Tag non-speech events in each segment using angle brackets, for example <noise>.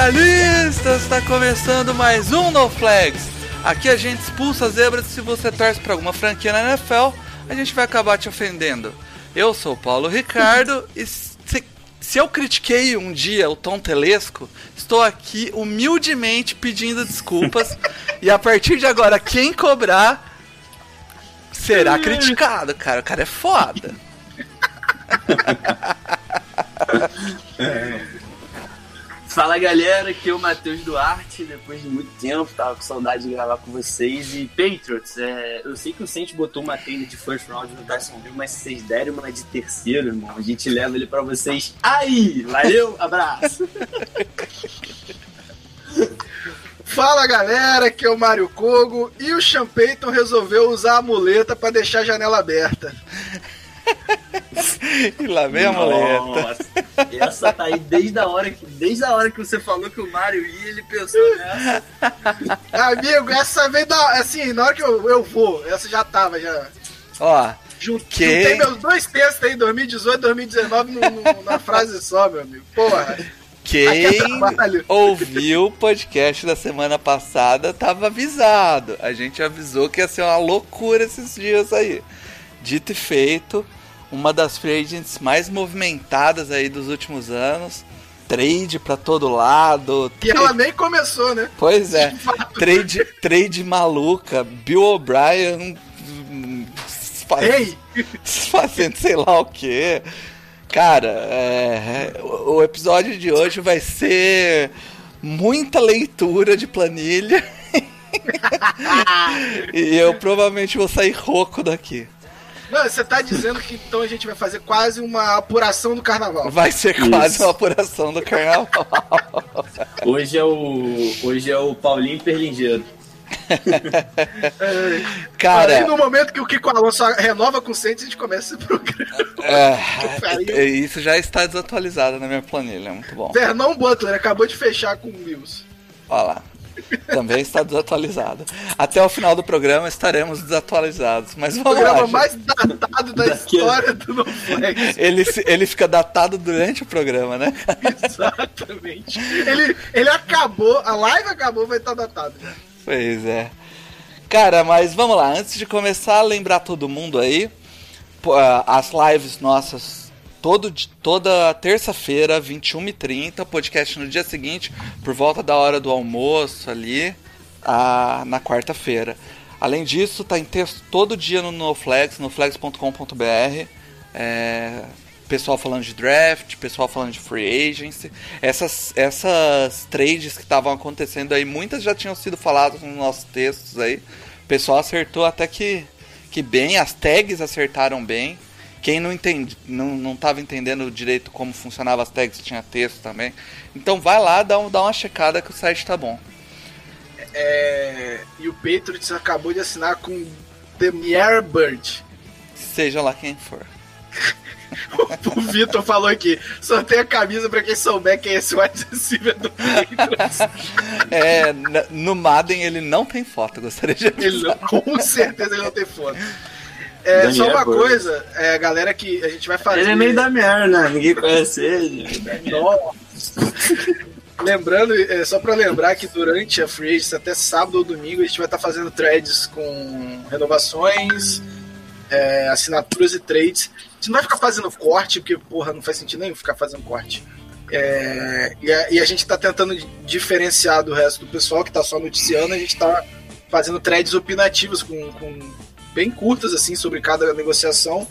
Especialistas! Está começando mais um No Flags. Aqui a gente expulsa zebras se você torce para alguma franquia na NFL, a gente vai acabar te ofendendo. Eu sou o Paulo Ricardo <laughs> e se, se eu critiquei um dia o Tom Telesco, estou aqui humildemente pedindo desculpas <laughs> e a partir de agora quem cobrar será <laughs> criticado, cara. O cara é foda. Fala galera, aqui é o Matheus Duarte. Depois de muito tempo, tava com saudade de gravar com vocês. E Patriots, é, eu sei que o Saints botou uma trilha de first round no Dyson mas se vocês derem uma de terceiro, irmão, a gente leva ele pra vocês aí. Valeu, abraço. <laughs> Fala galera, aqui é o Mário Kogo e o Sean Payton resolveu usar a muleta pra deixar a janela aberta. E lá vem a. Nossa, essa tá aí desde a hora que, desde a hora que você falou que o Mário ia, ele pensou nessa. Amigo, essa vez da. Assim, na hora que eu, eu vou, essa já tava, já. Ó, Jun- Quem? Juntei meus dois textos aí, 2018 e 2019, no- no- na frase só, meu amigo. Porra. Quem é ouviu o podcast da semana passada tava avisado. A gente avisou que ia ser uma loucura esses dias aí. Dito e feito, uma das free agents mais movimentadas aí dos últimos anos. Trade pra todo lado. E ela nem começou, né? Pois é, <laughs> trade, trade maluca. Bill O'Brien faz- <laughs> fazendo sei lá o que. Cara, é, o o episódio de hoje vai ser muita leitura de planilha. <laughs> e eu provavelmente vou sair rouco daqui. Não, você tá dizendo que então a gente vai fazer quase uma apuração do carnaval. Vai ser quase Isso. uma apuração do carnaval. <laughs> Hoje é o, hoje é o Paulinho Perlingeiro. <laughs> Aí Cara, no momento que o Kiko Alonso renova com o Saints, a gente começa esse programa. é, <laughs> isso já está desatualizado na minha planilha. Muito bom. Vernon Butler acabou de fechar com o Wills. Olha lá. Também está desatualizado. Até o final do programa estaremos desatualizados. Mas O vamos lá. programa gente. mais datado da história do No Flex. Ele, se- ele fica datado durante o programa, né? Exatamente. Ele, ele acabou, a live acabou, vai estar datado. Pois é. Cara, mas vamos lá. Antes de começar, lembrar todo mundo aí. As lives nossas todo, toda terça-feira, 21h30. Podcast no dia seguinte, por volta da hora do almoço ali, ah, na quarta-feira. Além disso, tá em texto todo dia no NoFlex, noflex.com.br. É, pessoal falando de draft, pessoal falando de free agency. Essas, essas trades que estavam acontecendo aí, muitas já tinham sido faladas nos nossos textos aí. O pessoal acertou até que, que bem, as tags acertaram bem. Quem não entende, não, não tava entendendo direito como funcionava as tags, tinha texto também. Então vai lá, dá, um, dá uma checada que o site tá bom. É, e o Patriots acabou de assinar com The Bird. Seja lá quem for. <laughs> O Vitor falou aqui: sorteia a camisa pra quem souber quem é esse wide receiver do Patriots. <laughs> É, no Madden ele não tem foto, gostaria de avisar. Ele não- com certeza ele não tem foto. É, Daniel só uma coisa, é, galera, que a gente vai fazer. Ele é meio da merda, ninguém conhece ele. Nossa. Lembrando, é, só pra lembrar que durante a Free Agency, até sábado ou domingo, a gente vai estar fazendo threads com renovações, é, assinaturas e trades. A gente não vai ficar fazendo corte, porque, porra, não faz sentido nenhum ficar fazendo corte. É, e, a, e a gente tá tentando diferenciar do resto do pessoal que tá só noticiando, a gente tá fazendo threads opinativas com, com bem curtas, assim, sobre cada negociação.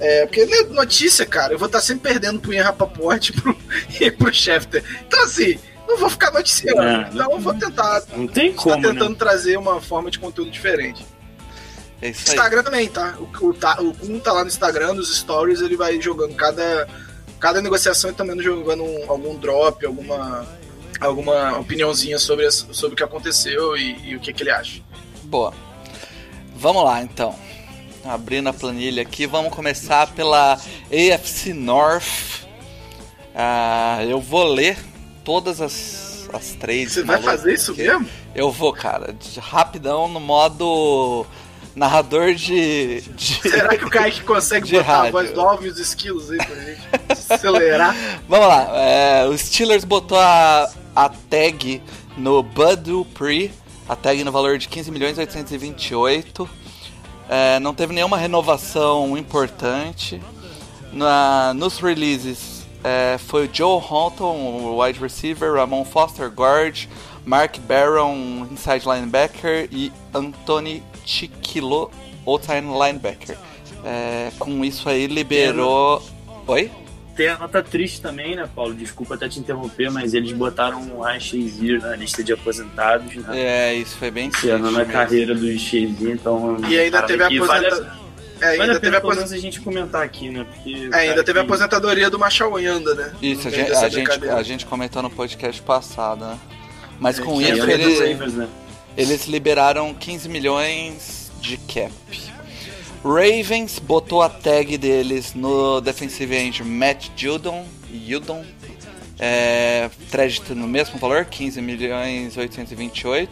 É, porque né, notícia, cara, eu vou estar sempre perdendo pro Ian Rapaport <laughs> e pro, e pro Schefter. Então, assim, não vou ficar noticiando. É. então, eu vou tentar. Não tem Tá como, tentando né? trazer uma forma de conteúdo diferente. É isso aí. Instagram também, tá? O, o, tá- o Kun tá lá no Instagram, nos stories, ele vai jogando cada, cada negociação e também jogando um- algum drop, alguma, alguma opiniãozinha sobre, sobre o que aconteceu e, e o que, que ele acha. Boa. Vamos lá então. Abrindo a planilha aqui, vamos começar pela AFC North. Ah, eu vou ler todas as, as três. Você vai fazer isso mesmo? Eu vou, cara, rapidão no modo narrador de. de- Será que o Kaique consegue <laughs> botar a rádio. voz do Alvin e os esquilos aí pra gente acelerar? <laughs> Vamos lá, é, o Steelers botou a, a tag no Bud Dupree, a tag no valor de 15 milhões 828. É, não teve nenhuma renovação importante. Na, nos releases é, foi o Joe Honton, o wide receiver, Ramon Foster, guard, Mark Barron, inside linebacker e Anthony Chiquilo, outside linebacker. É, com isso aí liberou. Oi? Tem a nota triste também, né, Paulo? Desculpa até te interromper, mas eles botaram o Ryan Shazier na lista de aposentados, né? É, isso foi bem triste Encerrando a mesmo. carreira do Shazier, então... E ainda teve a que vale aposenta... É, Vale ainda a teve pena a pelo aposen- menos a gente comentar aqui, né? Porque, é, ainda cara, teve a que- aposentadoria do Machal Yanda, né? Isso, a gente, a, gente, a gente comentou no podcast passado, né? Mas com É, É, isso ele é dos ele- Ravens, né? eles liberaram 15 milhões de cap. Ravens botou a tag deles no defensive end Matt Judon, Judon é, crédito no mesmo valor, 15 milhões 828.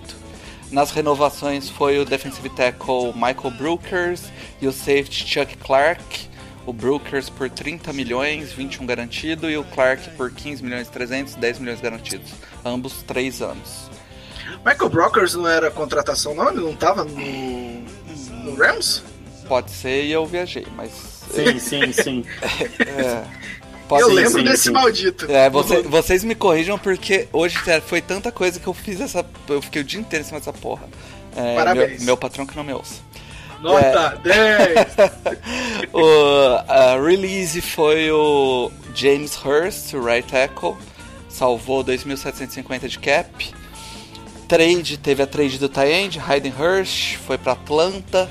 Nas renovações foi o defensive tackle Michael Brookers e o safety Chuck Clark. O Brookers por 30 milhões, 21 garantido, e o Clark por 15 milhões 300, 10 milhões garantidos. Ambos 3 anos. Michael Brokers não era contratação, não? Ele não tava no, no Rams? Pode ser e eu viajei, mas. Sim, sim, <laughs> sim. É, pode eu lembro sim, desse sim. maldito. É, você- vocês me corrijam porque hoje foi tanta coisa que eu fiz essa. Eu fiquei o dia inteiro em cima dessa porra. É, Parabéns. Meu, meu patrão que não me ouça. Nota 10! <laughs> o a release foi o James Hurst, o right tackle, salvou 2.750 de cap. Trade, teve a trade do Tyend, Hayden Hurst, foi para Atlanta.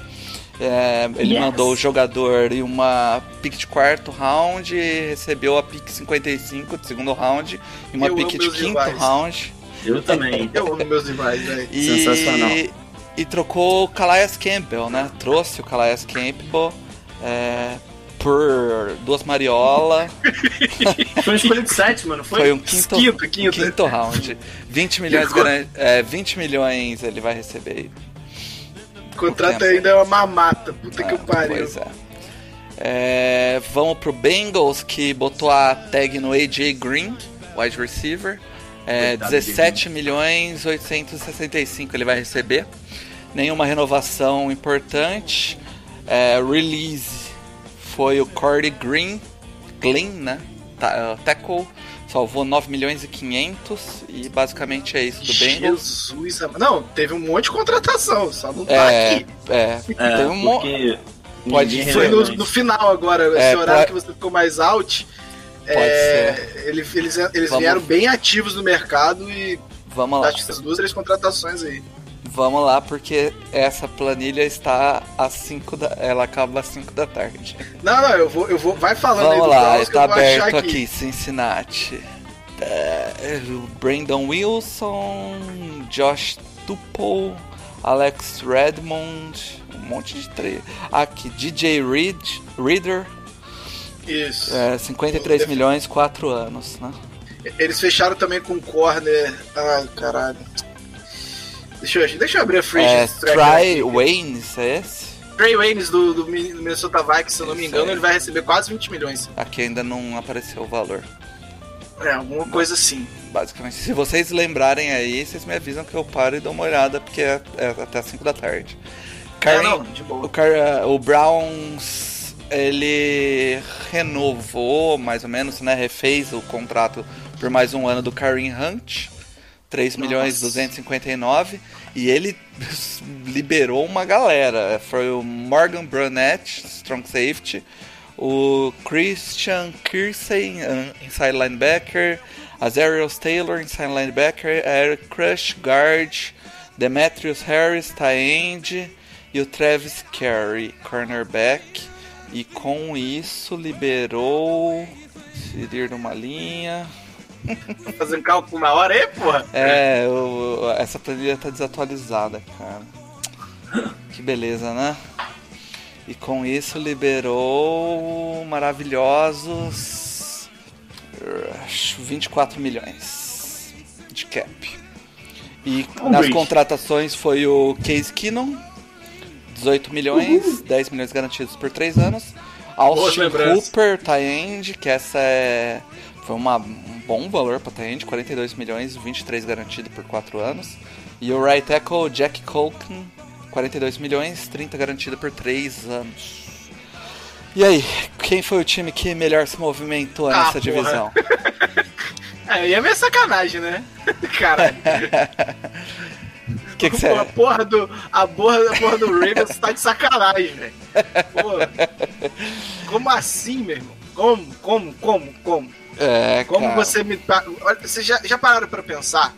É, ele Yes. mandou o jogador e uma pick de quarto round e recebeu a pick 55 de segundo round e uma Eu pick de quinto rivais. round. Eu também. <laughs> Eu amo meus rivais, velho. Sensacional. E trocou o Calais Campbell, né? Trouxe o Calais Campbell é, por duas mariola. <laughs> Foi uma escolha de sétima, não foi? Foi um quinto, Quinto, quinto. quinto round. 20 milhões, garan- é, 20 milhões ele vai receber contrato tempo. ainda é uma mamata. Puta que É, eu pariu. Pois é. É, Vamos pro Bengals que botou a tag no AJ Green, wide receiver. É, Coitado 17 milhões 865 ele vai receber. Nenhuma renovação importante. É, release foi o Corey Green, Glenn, né? Uh, tackle. Salvou 9 milhões e 500 e basicamente é isso do Bengals. Jesus, não, teve um monte de contratação, só não tá É, aqui. é, É, tem um porque Pode ninguém Foi no, no final agora, esse É, horário pode- que você ficou mais out. Pode é, ele- eles eles Vamos- vieram bem ativos no mercado e Vamos lá. acho que essas duas, três contratações aí. Vamos lá, porque essa planilha está às 5 da. Ela acaba às 5 da tarde. Não, não, eu vou, eu vou. Vai falando aí Vamos do lá, tá achar aberto aqui. aqui, Cincinnati. É, Brandon Wilson, Josh Tupou, Alex Redmond, um monte de tre... Aqui, DJ Reed, Reader, Isso. é, 53 milhões, 4 anos, né? Eles fecharam também com o corner. Ai, caralho. Deixa eu, deixa eu abrir a free É, Try. Waynes, é esse? Trey Waynes do, do Min- do Minnesota Vikings, se eu não me engano, aí. ele vai receber quase 20 milhões. Aqui ainda não apareceu o valor. É, alguma coisa assim. Basicamente, se vocês lembrarem aí, vocês me avisam que eu paro e dou uma olhada, porque é, é até as 5 da tarde. É, Karen- não, de boa. o, Car- o Browns, ele renovou, mais ou menos, né, refez o contrato por mais um ano do Kareem Hunt, 3 milhões e Nossa. 259, e ele <laughs> liberou uma galera. Foi o Morgan Brunett, strong safety, o Christian Kirsey, uh, inside linebacker, Azarius Taylor, inside linebacker, Eric Crush, guard, Demetrius Harris, tight end, e o Travis Carey, cornerback. E com isso liberou. Inserir numa linha. Tá fazendo cálculo na hora aí, porra? É, o- essa planilha tá desatualizada, cara. Que beleza, né? E com isso liberou maravilhosos eh, 24 milhões de cap. E Um nas contratações foi o Case Keenum, 18 milhões, 10 milhões garantidos por 3 anos. Austin. Hooper, Tyend, que essa é foi uma, um bom valor para Tyend, 42 milhões, 23 garantido por 4 anos. E o right tackle Jack Colkin, 42 milhões, 30 garantido por 3 anos. E aí, quem foi o time que melhor se movimentou Ah, nessa porra. divisão? <laughs> É, aí é meio sacanagem, né? <laughs> Caralho. <laughs> O que que você a porra do. A porra, a porra do Ravens tá de sacanagem, velho. Como assim, meu irmão? Como, como, como, como? É, Como cara. você me. Olha, Vocês já, já pararam pra pensar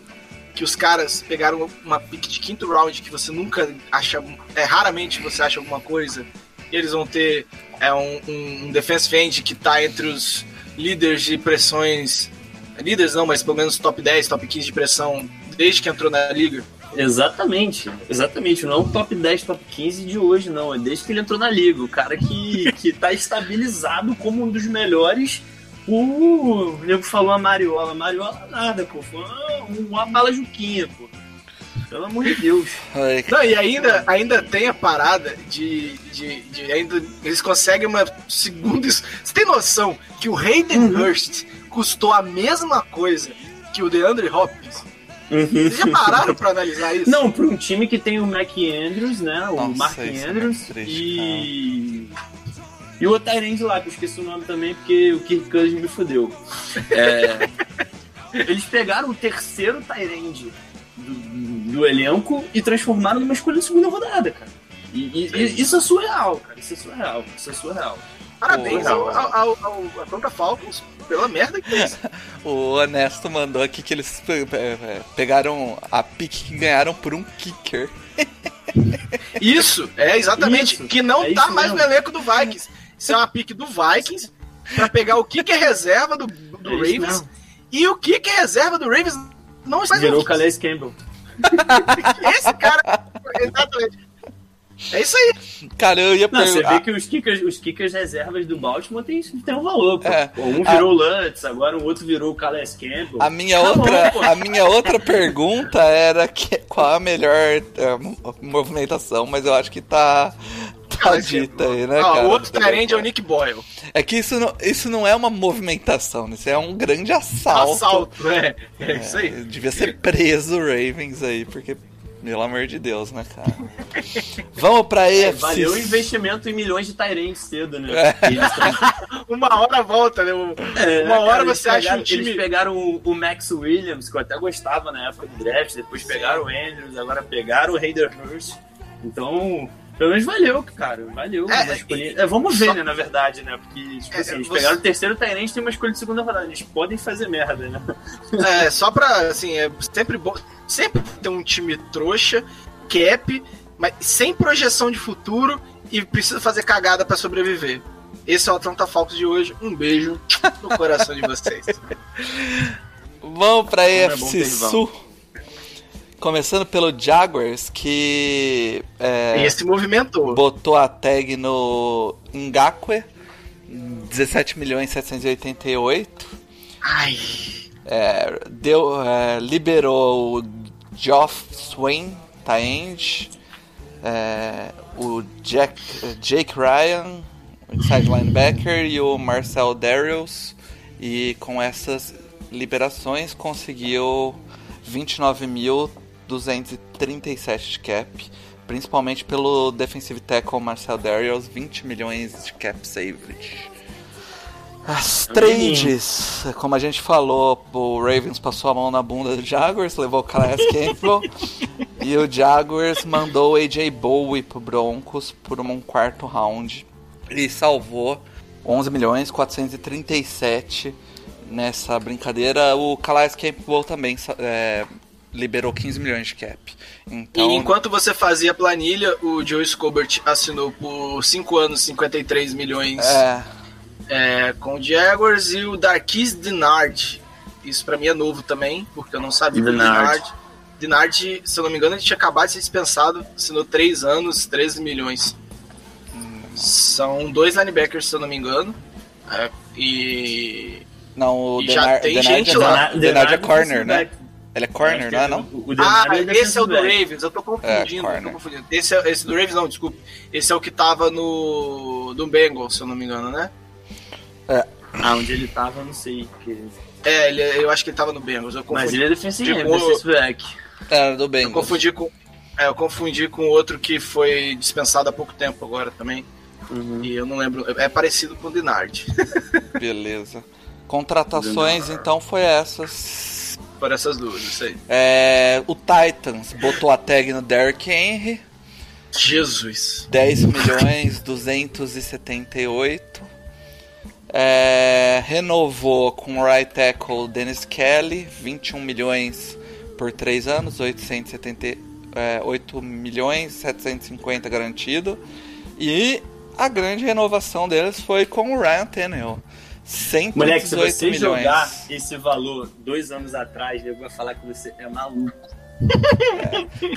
que os caras pegaram uma pick de quinto round que você nunca acha. É, raramente você acha alguma coisa. E eles vão ter é, um, um, um defense end que tá entre os líderes de pressões. Líderes não, mas pelo menos top 10, top 15 de pressão desde que entrou na liga. Exatamente, exatamente. Não é um top 10, top 15 de hoje, não. É desde que ele entrou na liga. O cara que, que tá estabilizado como um dos melhores. O nego falou a Mariola. Mariola nada, pô. Foi uma, uma bala juquinha, pô. Pelo amor de Deus. Ai, Não, e ainda, ainda tem a parada de, de, de ainda eles conseguem uma segunda. Você tem noção que o Hayden Hurst custou a mesma coisa que o DeAndre Hopkins? Vocês já pararam pra analisar isso? Não, pra um time que tem o Mac Andrews, né? O Nossa, Mark é Andrews muito triste, e. O Tyrande lá, que eu esqueci o nome também, porque o Kirk Cousins me fudeu. É, <laughs> Eles pegaram o terceiro Tyrande do, do elenco e transformaram numa escolha de segunda rodada, cara. E, e- e isso é surreal, cara. Isso é surreal. Isso é surreal. Parabéns Pô, ao, ao, ao, ao Atlanta Falcons pela merda que fez. <laughs> O Honesto mandou aqui que eles pe- pe- pegaram a pique que ganharam por um kicker. Isso, é exatamente. Isso, que não é tá mais mesmo. no elenco do Vikings. Isso é uma pique do Vikings pra pegar o kicker reserva do, do É Ravens. E o kicker reserva do Ravens não está Virou o Calais Campbell. <laughs> Esse cara. Exatamente. É isso aí. Cara, eu ia Não, você perguntar. vê que os kickers, os kickers reservas do Baltimore tem, tem um valor, pô. É. Um virou o Lutz, agora o outro virou o Calais Campbell. A minha, Tá outra, bom, a minha outra pergunta era que, qual a melhor é, mo- movimentação, mas eu acho que tá, aí, né, cara? o outro Tyrande é o Nick Boyle. É que isso não, isso não é uma movimentação, né? isso é um grande assalto. Assalto, é. É isso aí. Devia ser preso o Ravens aí, porque, pelo amor de Deus, né, cara? Vamos pra É, EFC. valeu o investimento em milhões de Tyrants cedo, né? É. Tão- Uma hora volta, né? É, Uma hora cara, você acha pegaram- um time. Eles pegaram o, o Max Williams, que eu até gostava na época do draft, depois pegaram o Andrews, agora pegaram o Hayden Hurst. Então, pelo menos valeu, cara. Valeu. É, escolha- e- é, vamos ver, só- né, na verdade, né? Porque, tipo É, assim, eles você- pegaram o terceiro Tyrant e tem uma escolha de segunda rodada. Eles podem fazer merda, né? <laughs> É, só pra, assim, é sempre bom. Sempre ter um time trouxa, cap, mas sem projeção de futuro e precisa fazer cagada pra sobreviver. Esse é o Atlanta Falcons de hoje. Um beijo no coração de vocês. <laughs> Vamos pra é EFC rival. Sul. Começando pelo Jaguars, que é, esse movimentou. botou a tag no Ngakwe, 17 milhões 788. Ai. É, deu, é, liberou o Geoff Swain, Taend, é, o Jack, Jake Ryan, o inside linebacker, e o Marcel Darius. E com essas liberações conseguiu 29.237 de cap, principalmente pelo defensive tackle Marcel Darius, 20 milhões de cap saved. As trades, como a gente falou, o Ravens passou a mão na bunda do Jaguars, levou o Calais <laughs> Campbell e o Jaguars mandou o AJ Bowie pro Broncos por um quarto round e salvou 11 milhões 437 nessa brincadeira. O Calais Campbell também é, liberou 15 milhões de cap. Então, E enquanto você fazia a planilha, o Joe Scobert assinou por 5 anos 53 milhões é, é, com o Jaguars e o Darquise Dinard. Isso pra mim é novo também, porque eu não sabia do Dinard. Dinard. Dinard, se eu não me engano, ele tinha acabado de ser dispensado, assinou 3 anos, 13 milhões. São dois linebackers, se eu não me engano. É, e. não, o E já Denard, tem Denard gente é, lá. Denard é corner, né? Ele é corner, não é não? O, o Ah, esse é o do. Ravens, eu tô confundindo. É, eu corner. tô confundindo. Esse, é, esse do Ravens, não, desculpa. Esse é o que tava no. do Bengals, se eu não me engano, né? Ah, onde ele tava, eu não sei. porque- É, ele, eu acho que ele tava no Bengals. Eu confundi, Mas ele é defensive, de back. Era do eu Bengals. confundi com. É, eu confundi com outro que foi dispensado há pouco tempo agora também. Uhum. E eu não lembro. É parecido com o Dinard. <laughs> Beleza. Contratações, então, foi essas. Por essas duas, isso aí. É, o Titans botou a tag no Derrick Henry. Jesus. 10 milhões 278. É, renovou com o right tackle Dennis Kelly, 21 milhões por 3 anos, 870, é, 8 milhões 750 garantido. E a grande renovação deles foi com o Ryan Tannehill. 118 Moleque, se você milhões. jogar esse valor dois anos atrás, eu vou falar que você é maluco.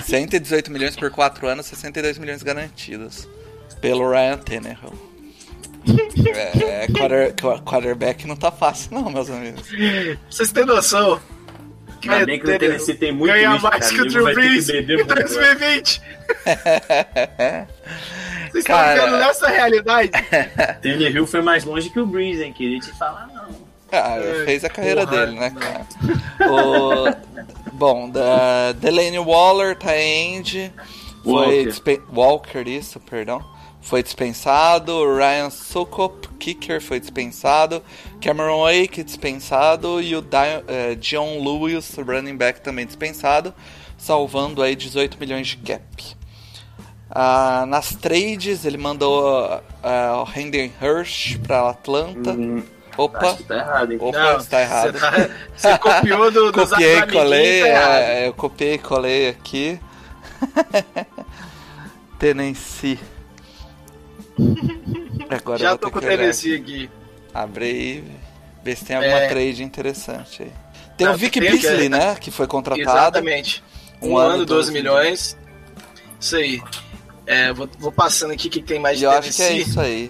118 milhões por 4 anos, 62 milhões garantidos. Pelo Ryan Tannehill. É, quarter, quarterback não tá fácil não, meus amigos. Vocês têm noção? Ainda bem que o Tennessee tem muito Ganha risco, mais que o Drew que Brees em muito. 2020. <laughs> Vocês estão Cara. vivendo nessa realidade? <laughs> Tannehill foi mais longe que o Breeze, hein? Queria te falar, não. Ah, É, fez a carreira porra, dele, né, cara? O, <laughs> bom, da Delaney Waller, tá end. Foi Walker. Walker, isso, perdão. Foi dispensado. Ryan Sokop, kicker, foi dispensado. Cameron Wake, dispensado. E o Di- eh, John Lewis, running back, também dispensado. Salvando aí 18 milhões de cap. Ah, nas trades, ele mandou ah, o Hendon Hirsch pra Atlanta. Opa, Acho que tá errado, hein? opa, está errado. Você, tá- você <laughs> copiou do, dos Copiei e amiguinhos, colei, tá é, eu copiei e colei aqui. <laughs> Tennessee. Agora Já tô com o Tennessee aqui. Abre aí, vê se tem alguma É. trade interessante aí. Tem Não, o Vic tem, Beasley, que- né? Que foi contratado. Exatamente. Um, Um ano, ano, 12 12 milhões. Isso aí. É, vou, vou passando aqui o que tem mais de eu acho que é isso aí.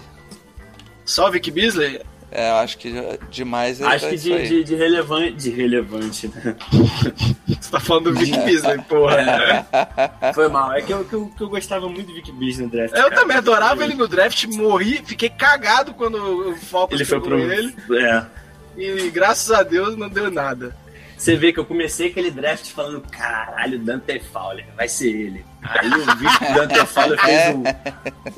Só o Vic Beasley? É, eu acho que demais é Acho é que de, aí. de, de relevante. De relevante, né? <laughs> Você tá falando do Vic Beasley, porra. Foi mal. É que eu, que eu, que eu gostava muito do Vic Beasley no draft. Eu cara. também adorava ele no draft, morri, fiquei cagado quando o Falcons Ele foi pro. ele. É. E graças a Deus não deu nada. Você vê que eu comecei aquele draft falando, caralho, Dante Fowler, vai ser ele. Aí eu vi que o Dante Fowler fez um,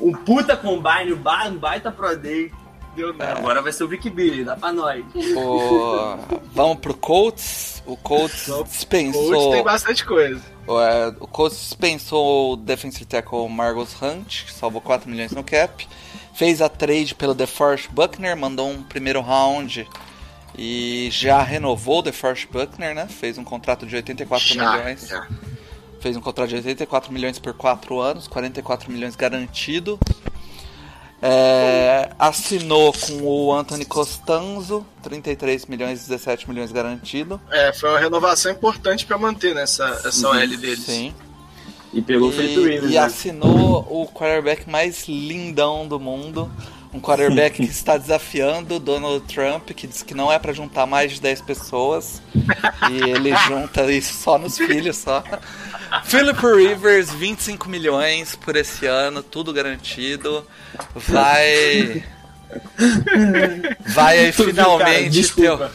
<laughs> um puta combine, um ba- baita Pro Day. Deu nada. Agora vai ser o Vic Billy, dá pra nós. O- Vamos pro Colts. O Colts dispensou. tem bastante coisa. É, o Colts dispensou o defensive tackle Margus Hunt, que salvou 4 milhões no cap. Fez a trade pelo DeForest Buckner, mandou um primeiro round e já renovou o DeForest Buckner, né? Fez um contrato de 84 Já, milhões. já. Fez um contrato de 84 milhões por 4 anos, 44 milhões garantido. É, assinou com o Anthony Costanzo, 33 milhões e 17 milhões garantido. É, foi uma renovação importante pra manter nessa essa OL deles. Sim. E pegou o Felipe E, Rivers, e né? assinou o quarterback mais lindão do mundo. Um quarterback que está desafiando o Donald Trump, que diz que não é pra juntar mais de 10 pessoas. e ele junta isso só nos filhos, só. Philip Rivers, 25 milhões por esse ano, tudo garantido. Vai. Vai aí Tu viu, finalmente cara? Desculpa.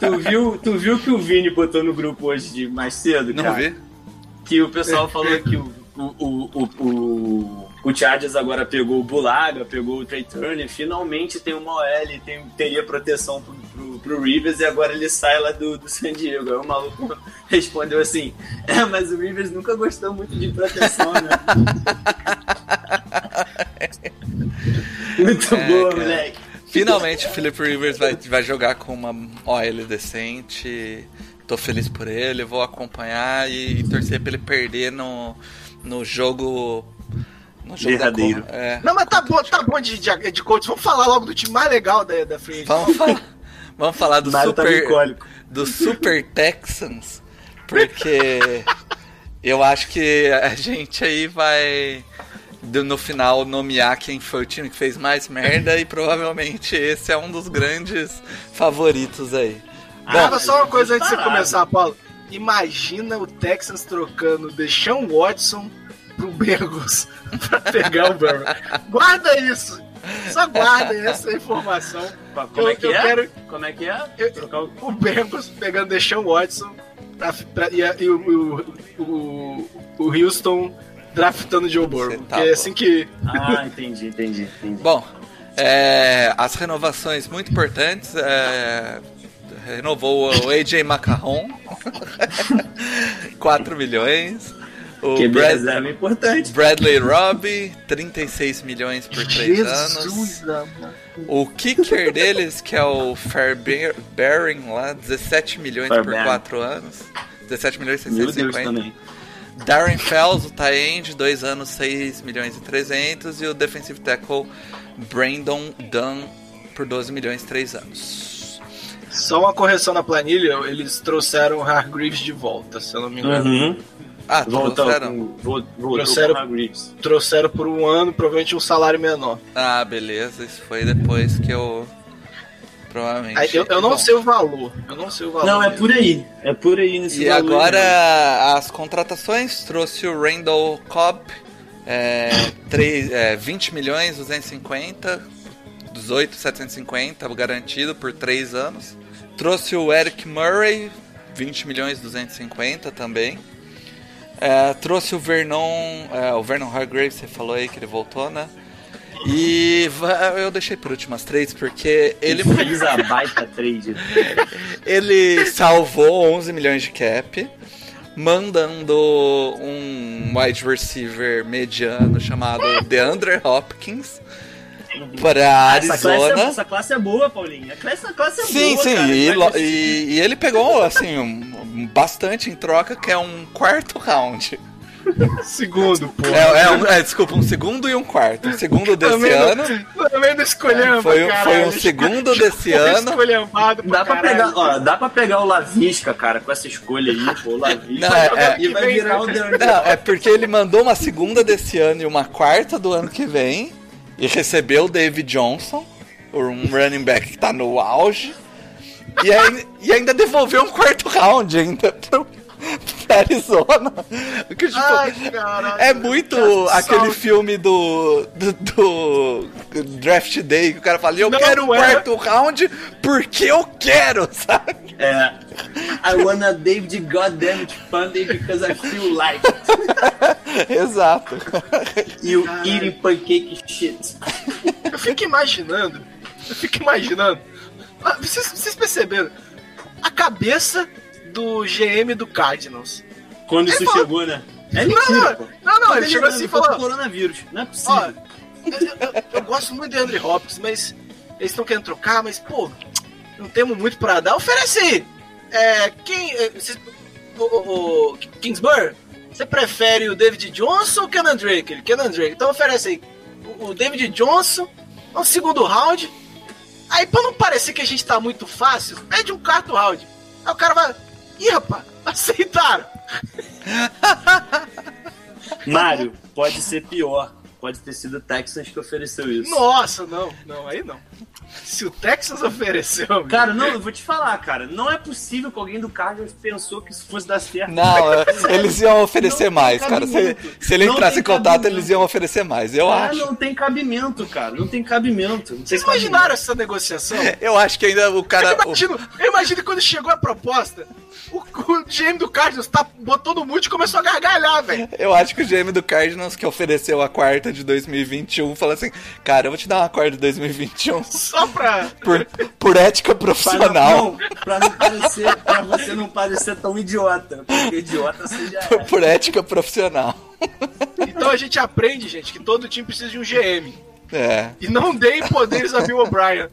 tu, viu, tu viu que o Vini botou no grupo hoje de mais cedo, Não cara? vi? Que o pessoal falou que o, o, o, o, o, Chargers agora pegou o Bulaga, pegou o Trey Turner, finalmente tem uma OL, tem, teria proteção pro, pro, pro Rivers e agora ele sai lá do, do San Diego. Aí o maluco <laughs> respondeu assim: É, mas o Rivers nunca gostou muito de proteção, né? <laughs> muito boa, cara. moleque. Finalmente o Philip Rivers vai, vai jogar com uma OL decente. tô feliz por ele, vou acompanhar e torcer pra ele perder no, no jogo. No jogo da Derradeiro. É. Não, mas tá bom, tá bom de, de, de coach. Vamos falar logo do time mais legal da, da Free. Vamos falar, vamos falar do Mário tá Super. melancólico. do Super Texans, porque eu acho que a gente aí vai no final nomear quem foi o time que fez mais merda e provavelmente esse é um dos grandes favoritos aí. Ah, Bom, só uma coisa antes de você começar, Paulo. Imagina o Texans trocando Deshaun Watson pro Bengals <laughs> pra pegar o Burrow. Guarda isso. Só guarda essa informação. Como é Eu- que eu é? quero- Como é que é? Eu- o... O Bengals pegando Deshaun Watson pra, pra- e, a- e o, o, o, o Houston draftando Joe Burrow. Tá é assim que. Ah, entendi, entendi, entendi. bom é, as renovações muito importantes. é, renovou o AJ Macarron, 4 <laughs> milhões. O Que Brad- reserva é importante. Bradley Robbie, 36 milhões por 3 anos. amor. O kicker deles, que é o Fairbairn lá, 17 milhões por Fairbairn. 4 anos. 17 milhões e Meu Deus 650. também. Darren Fells, o Tyend, 2 anos, 6 milhões e 300. E o defensive tackle Brandon Dunn, por 12 milhões e 3 anos. Só uma correção na planilha, eles trouxeram o Hargreaves de volta, se eu não me engano. Uhum. Ah, Voltou trouxeram? com, vol- voltou Trouxeram- com o Hargreaves. Trouxeram por um ano, provavelmente um salário menor. Ah, beleza. Isso foi depois que eu... Provavelmente... Aí, eu, eu não Bom, sei o valor. Eu não sei o valor. Não, é mesmo. por aí. É por aí nesse E valor agora as contratações trouxe o Randall Cobb, é, três- é, 20 milhões 250, 18 750 garantido por 3 anos. Trouxe o Eric Murray, 20 milhões 250 também. É, trouxe o Vernon, é, o Vernon Hargrave, você falou aí que ele voltou, né? E eu deixei por últimas três porque ele Ele fez a <laughs> baita trade. ele salvou 11 milhões de cap, mandando um wide receiver mediano chamado <laughs> DeAndre Hopkins para Essa classe, é, Arizona. essa classe é boa, Paulinho. Essa classe é Sim, boa, sim, cara. e, e- e ele pegou assim um- bastante em troca, que é um quarto round. Segundo, pô. É, é um- é, desculpa, um segundo e um quarto. Um segundo desse Também não- ano. Também não escolhemos, Foi, um- caralho. foi um segundo desse Foi ano. Dá pra, caralho. pegar, ó, dá pra pegar o Lavisca, cara, com essa escolha aí, pô, o Lavisca. Não, é- é- e vai virar o DeAndre Não, é porque ele mandou uma segunda desse ano e uma quarta do ano que vem. E recebeu o David Johnson, um running back que tá no auge. E, aí- e ainda devolveu um quarto round ainda pro, pra Arizona. Que, tipo, Ai, é muito Que aquele filme do, do, do Draft Day que o cara fala, eu Não, quero um é. quarto round porque eu quero, <laughs> sabe? É. I wanna David goddamn Funday because I feel like it. <laughs> Exato. You eating pancake shit. Eu fico imaginando. Eu fico imaginando. Ah, Vocês, vocês perceberam? A cabeça do GM do Cardinals. Quando isso falou- chegou, né? É Não, mentira, não, não, não, Tá ele chegou assim e foi falou- coronavírus. Não é Ó, possível. eu, eu- eu gosto muito de Andrew Hopkins, mas eles estão querendo trocar, mas, pô, não temos muito pra dar. Oferece. É, quem. é, cês- o, o, Kingsbury, você prefere o David Johnson ou o Kenan Drake? Kenan Drake. Então oferece aí o, o David Johnson, um segundo round. Aí, pra não parecer que a gente tá muito fácil, pede um quarto round. Aí o cara vai. Ih, rapaz, <laughs> aceitaram. <laughs> Mário, pode ser pior. Pode ter sido o Texans que ofereceu isso. Nossa, não, não, aí não. <laughs> Se o Texas ofereceu. amigo, Cara, não, eu vou te falar, cara. Não é possível que alguém do Cardinals pensou que isso fosse dar certo. Não, é, eles iam oferecer mais, cara. Se, cabimento. se ele Não entrasse em contato, cabimento. eles iam oferecer mais. Eu Ah, acho. não tem cabimento, cara. Não tem cabimento. Não Vocês imaginaram essa negociação? Eu acho que ainda o cara. Eu imagino, eu imagino quando chegou a proposta, o, o GM do Cardinals tá, botou no mute e começou a gargalhar, velho. Eu acho que o GM do Cardinals que ofereceu a quarta de 2021 falou assim: Cara, eu vou te dar uma quarta de 2021 Só pra. por, por ética Pra não, profissional. não, pra não parecer, pra você não parecer tão idiota. Porque idiota você já Por, é. por ética profissional. Então a gente aprende, gente, que todo time precisa de um GM. É. E não deem poderes a Bill O'Brien.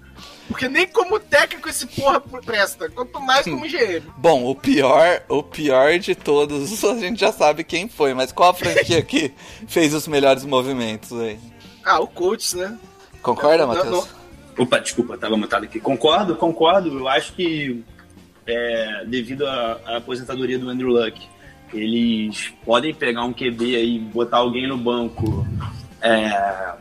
Porque nem como técnico esse porra presta, quanto mais como GM. Bom, o pior, o pior de todos, <laughs> a gente já sabe quem foi, mas qual a franquia que <laughs> fez os melhores movimentos aí? Ah, o Colts, né? Concorda, Matheus? Opa, desculpa, tava mutado aqui. Concordo, concordo. Eu acho que é, devido à, à aposentadoria do Andrew Luck, eles podem pegar um QB aí, botar alguém no banco, é,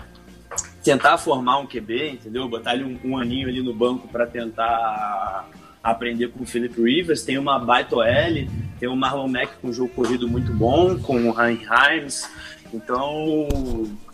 tentar formar um QB, entendeu? Botar ele um, um aninho ali no banco para tentar aprender com o Philip Rivers. Tem uma baita OL, tem o Marlon Mack com um jogo corrido muito bom, com o Ryan Himes. Então,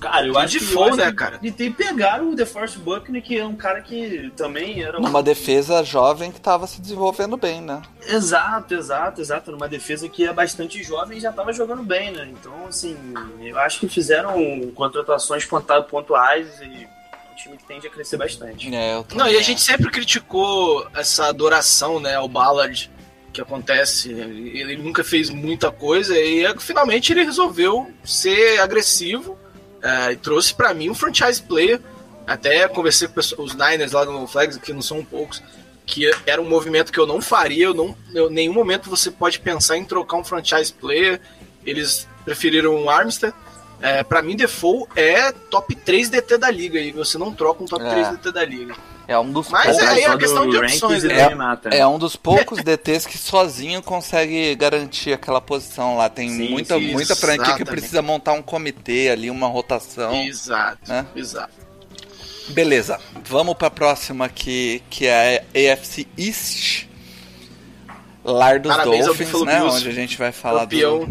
cara, eu acho que. Defoe, eu acho né, que- cara? E tem pegaram o DeForest Buckner, que é um cara que também era um Numa defesa jovem que tava se desenvolvendo bem, né? Exato, exato, exato. Numa defesa que é bastante jovem e já estava jogando bem, né? Então, assim, eu acho que fizeram contratações pontuais e o time tende a crescer bastante. É, Não, e a gente sempre criticou essa adoração, né, ao Ballard que acontece. Ele nunca fez muita coisa e finalmente ele resolveu ser agressivo é, e trouxe pra mim um franchise player. Até conversei com os Niners lá no Flags, que não são poucos, que era um movimento que eu não faria. Eu não, em nenhum momento você pode pensar em trocar um franchise player. Eles preferiram um Armstead. É, para mim, Default é top 3 DT da liga e você não troca um top É. 3 DT da liga. É um dos Mas poucos, é aí Só a questão de opções, né? mata, né? é um dos poucos <laughs> DTs que sozinho consegue garantir aquela posição lá. Tem Sim, muita, sim, muita franquia que exatamente. precisa montar um comitê ali, uma rotação. Exato, né? exato. Beleza, vamos pra próxima que, que é a AFC East. Lar dos Parabéns Dolphins, né? Bills, Onde a gente vai falar Campeão,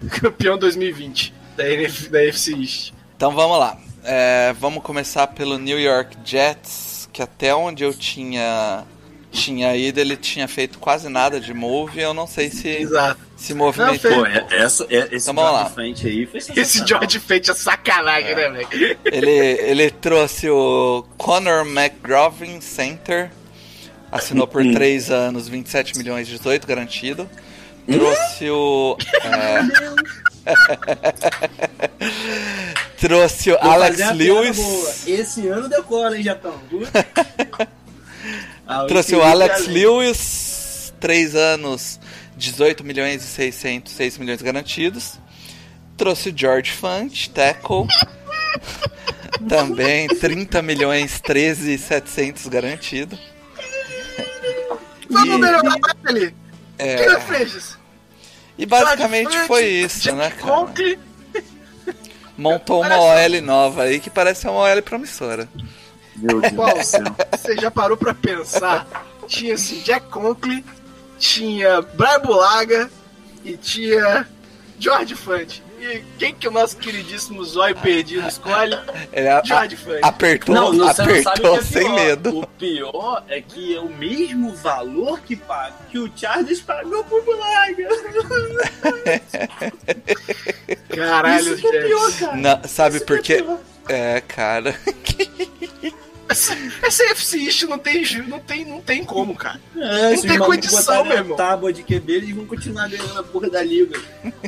do. campeão <laughs> 2020 da, NF, da FC East. Então vamos lá. É, vamos começar pelo New York Jets, que até onde eu tinha tinha ido, ele tinha feito quase nada de move. Eu não sei se Exato. se movimentou. Não, Pô, é- essa, é, esse Então, vamos lá. George Fent aí foi. <laughs> Esse George Fate é sacanagem, né, velho? Ele, ele trouxe o Conor McGrovin Center, assinou por 3 anos, 27 milhões, 18 garantido. Trouxe o. é, <laughs> trouxe o Vou Alex Lewis. Esse ano decola, hein, Japão? <laughs> Ah, Trouxe o Felipe Alex Allen. Lewis, 3 anos, 18 milhões e 600, 6 milhões garantidos. Trouxe o George Fant, tackle. <laughs> Também 30 milhões, 13 <laughs> e 700 garantido. Vamos melhorar ele. É, e basicamente foi isso, Jack né, cara? Montou uma OL nova aí que parece uma OL promissora. Meu Deus Qual? do céu. Você já parou pra pensar? Tinha assim, Jack Conklin, tinha Brian Bulaga e tinha George Fant. E quem que o nosso queridíssimo Zóio Perdido escolhe? Ele <laughs> a- George apertou, Não, não, você não sabe o que apertou é sem pior. medo. O pior é que é o mesmo valor que, paga, que o Charles pagou pro Bulaga. Caralho, Isso que é gente. pior, cara. Não, sabe Isso por é quê? É, cara. <laughs> Essa, essa FC East não tem, não tem, não tem como, cara. É, Não tem condição, meu irmão. tábua de QB, eles vão continuar ganhando a porra da liga.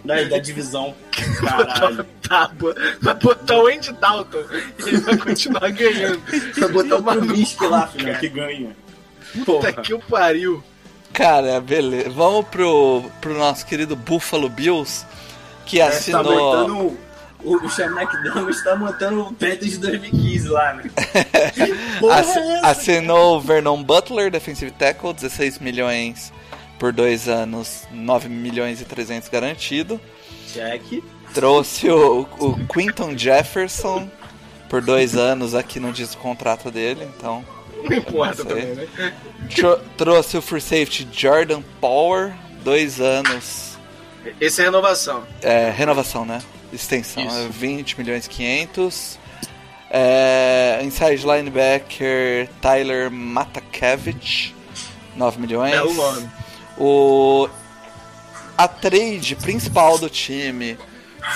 Da, da divisão. Caralho. <laughs> Tábua. Vai botar o Andy Dalton e ele vai continuar ganhando. Vai botar o Trubisky lá, filho, que ganha. Puta Porra. que o pariu. Cara, beleza. Vamos pro, pro nosso querido Buffalo Bills, que Tá assinou. montando. O, o Sean McDermott tá montando o Panthers de 2015 lá, né? <laughs> Ass- é assinou o Vernon Butler, defensive tackle, 16 milhões por dois anos, 9 milhões e 300 garantido. Check. Trouxe o, o Quinton Jefferson por dois anos, aqui não diz o contrato dele, então. Não importa Não também, né? Tro- trouxe o free safety Jordan Power, dois anos, Esse é renovação. é, renovação, né? Extensão, Isso. é 20 milhões e 500. É, inside linebacker Tyler Matakevich, 9 milhões. É o nome. O a trade principal do time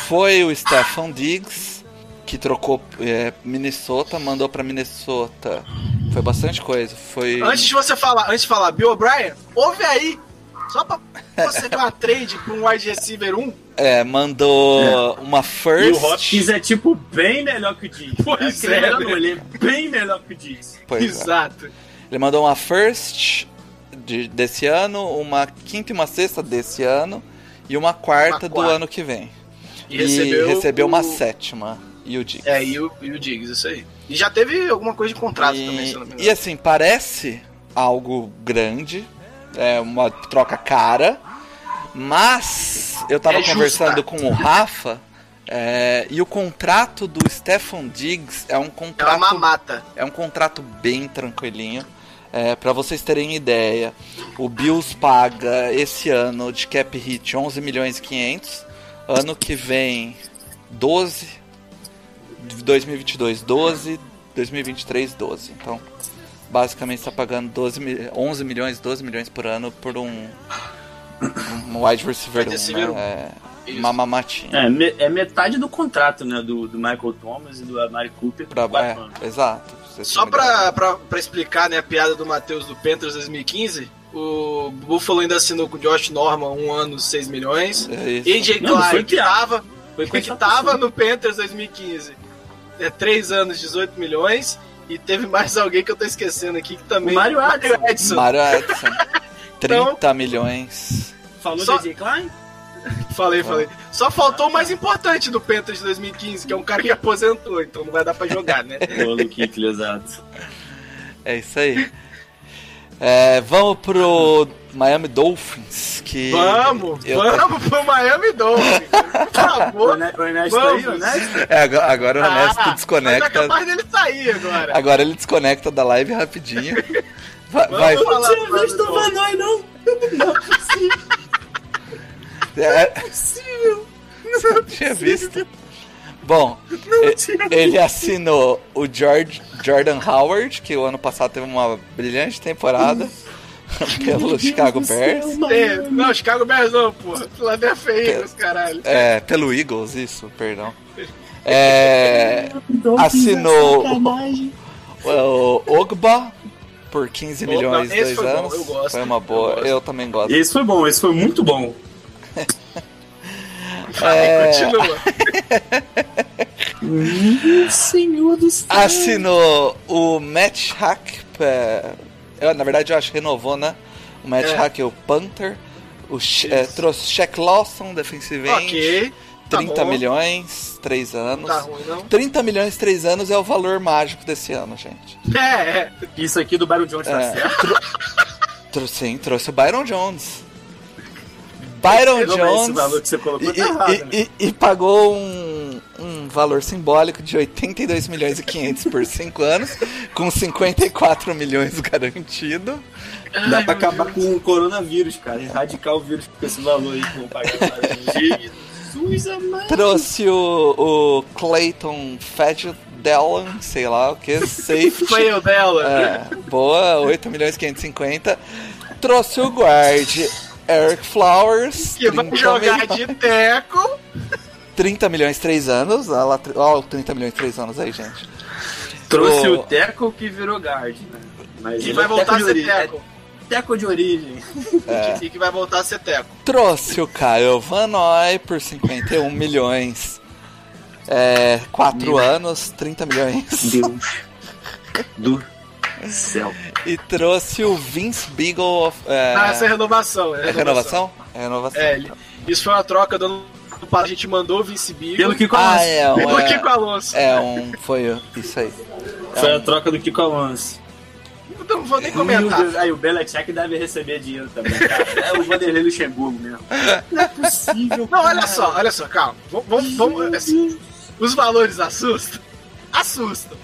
foi o Stefan Diggs, que trocou é, Minnesota, mandou pra Minnesota. Foi bastante coisa. Foi Antes de você falar, antes de falar, Bill O'Brien, ouve aí. Só pra você <laughs> ter uma trade pra um wide receiver 1, É, mandou uma first. E o Hopkins é tipo bem melhor que o Diggs. Pois que ele é, né? não, ele é bem melhor que o Diggs. Pois é. Exato. Ele mandou uma first de- desse ano, uma quinta e uma sexta desse ano e uma quarta, Uma do ano que vem. E recebeu, recebeu uma o- sétima. E o Diggs. É, e o, e o Diggs, isso aí. E já teve alguma coisa de contrato também, se eu não me E, engano. e assim, parece algo grande, é uma troca cara, mas eu tava É conversando com o Rafa é, e o contrato do Stefan Diggs é um É uma contrato mamata. é um contrato bem tranquilinho. É, para vocês terem ideia, o Bills paga esse ano de cap hit 11 milhões e 500, ano que vem 12, de 2022 12, 2023 12. Então, basicamente está pagando 12, mi- 11 milhões, 12 milhões por ano por um, um wide receiver, Wide receiver um. né? É, uma mamatinha. É, me- é metade do contrato, né? Do, do Michael Thomas e do Amari Cooper. Pra- é, exato. Só pra, pra, pra explicar né, a piada do Matheus do Panthers 2015, o Buffalo ainda assinou com o Josh Norman um ano, 6 milhões. É isso. AJ Não, não foi Klein, que tava, Foi que constatação. tava no Panthers 2015, é 3 anos, 18 milhões. E teve mais alguém que eu tô esquecendo aqui que também. O Mario Addison. Edson. Mario Edson. <laughs> 30 milhões. Falou Só- do AJ Klein? <laughs> Falei, falei. Só faltou o mais importante do Panthers de 2015, que é um cara que aposentou, então não vai dar pra jogar, né? <laughs> No Kikli, exato. É isso aí. É, vamos pro Miami Dolphins. Que Vamos, eu- vamos pro Miami Dolphins. <laughs> Por favor. O Ernesto aí, Vamos. Ernesto? É, agora, agora o Ernesto Ah, Mas é desconecta. capaz dele sair agora. Agora ele desconecta da live rapidinho. Vai, vai- Vamos falar Tinha visto o. Vanoi, não. Não é possível. é, possível. não tinha visto. Bom, tinha ele assinou o George, Jordan Howard, que o ano passado teve uma brilhante temporada <laughs> pelo Chicago Bears. É, não, Chicago Bears não, porra. Philadelphia Eagles, caralho. É, pelo Eagles, isso, perdão. <laughs> É, assinou o Ogba por 15 Ogba, milhões esse dois foi bom, anos. eu gosto, foi uma boa, eu eu, gosto. também gosto. Esse foi bom, esse foi muito bom. <laughs> Vai, continua. Senhor do céu. Assinou o Matt Hack, é, eu, na verdade eu acho que renovou, né? O Matt É. Hack, o Panther. O, é, trouxe Shaq Lawson, defensive end, ok. Tá 30 bom. milhões, 3 Não anos. tá ruim, não. 30 milhões, 3 anos é o valor mágico desse ano, gente. É, é. Isso aqui do Byron Jones tá É, certo. tro- tro- sim, trouxe o Byron Jones. Byron Não, Jones valor que você colocou e, tá errado, e- né? e- e pagou um, um valor simbólico de 82 milhões e 500 por 5 anos, com 54 milhões garantido. Dá Ai, pra meu acabar com o coronavírus, cara. Erradicar o vírus com esse valor aí que vão pagar. <laughs> Jesus amado. Trouxe o, o Clayton Feddelan, sei lá o que, <laughs> safety. Fail dela. É, boa, 8 milhões e 550. Trouxe o guard Eric Flowers, Que vai 30 jogar milhões. de teco. 30 milhões 3 anos. Olha lá, ó, 30 milhões 3 anos aí, gente. Trouxe O- o Teco que virou guard, né? Mas E ele vai é voltar a ser teco. É teco de origem. <laughs> E que vai voltar a ser teco. Trouxe o Kyle Van Noy por 51 <laughs> milhões. É, 4 anos, 30 milhões. Deus <laughs> do céu. E trouxe o Vince Beagle. of- É, Ah, essa é renovação. É é renovação? É renovação. É, ele- isso foi uma troca do ano. A gente mandou o Vince Beagle. Pelo Kiko Ah, Alonso. é, Pelo é, Kiko Alonso. é um. Foi isso aí. Foi a troca do Kiko Alonso. Então, não vou nem comentar. Deus, Aí o Belichick deve receber dinheiro também, cara. É o Vanderlei Luxemburgo mesmo. Não é possível, Não, olha só, olha só, calma. Vamos, vamos, assim, os valores assustam? Assustam.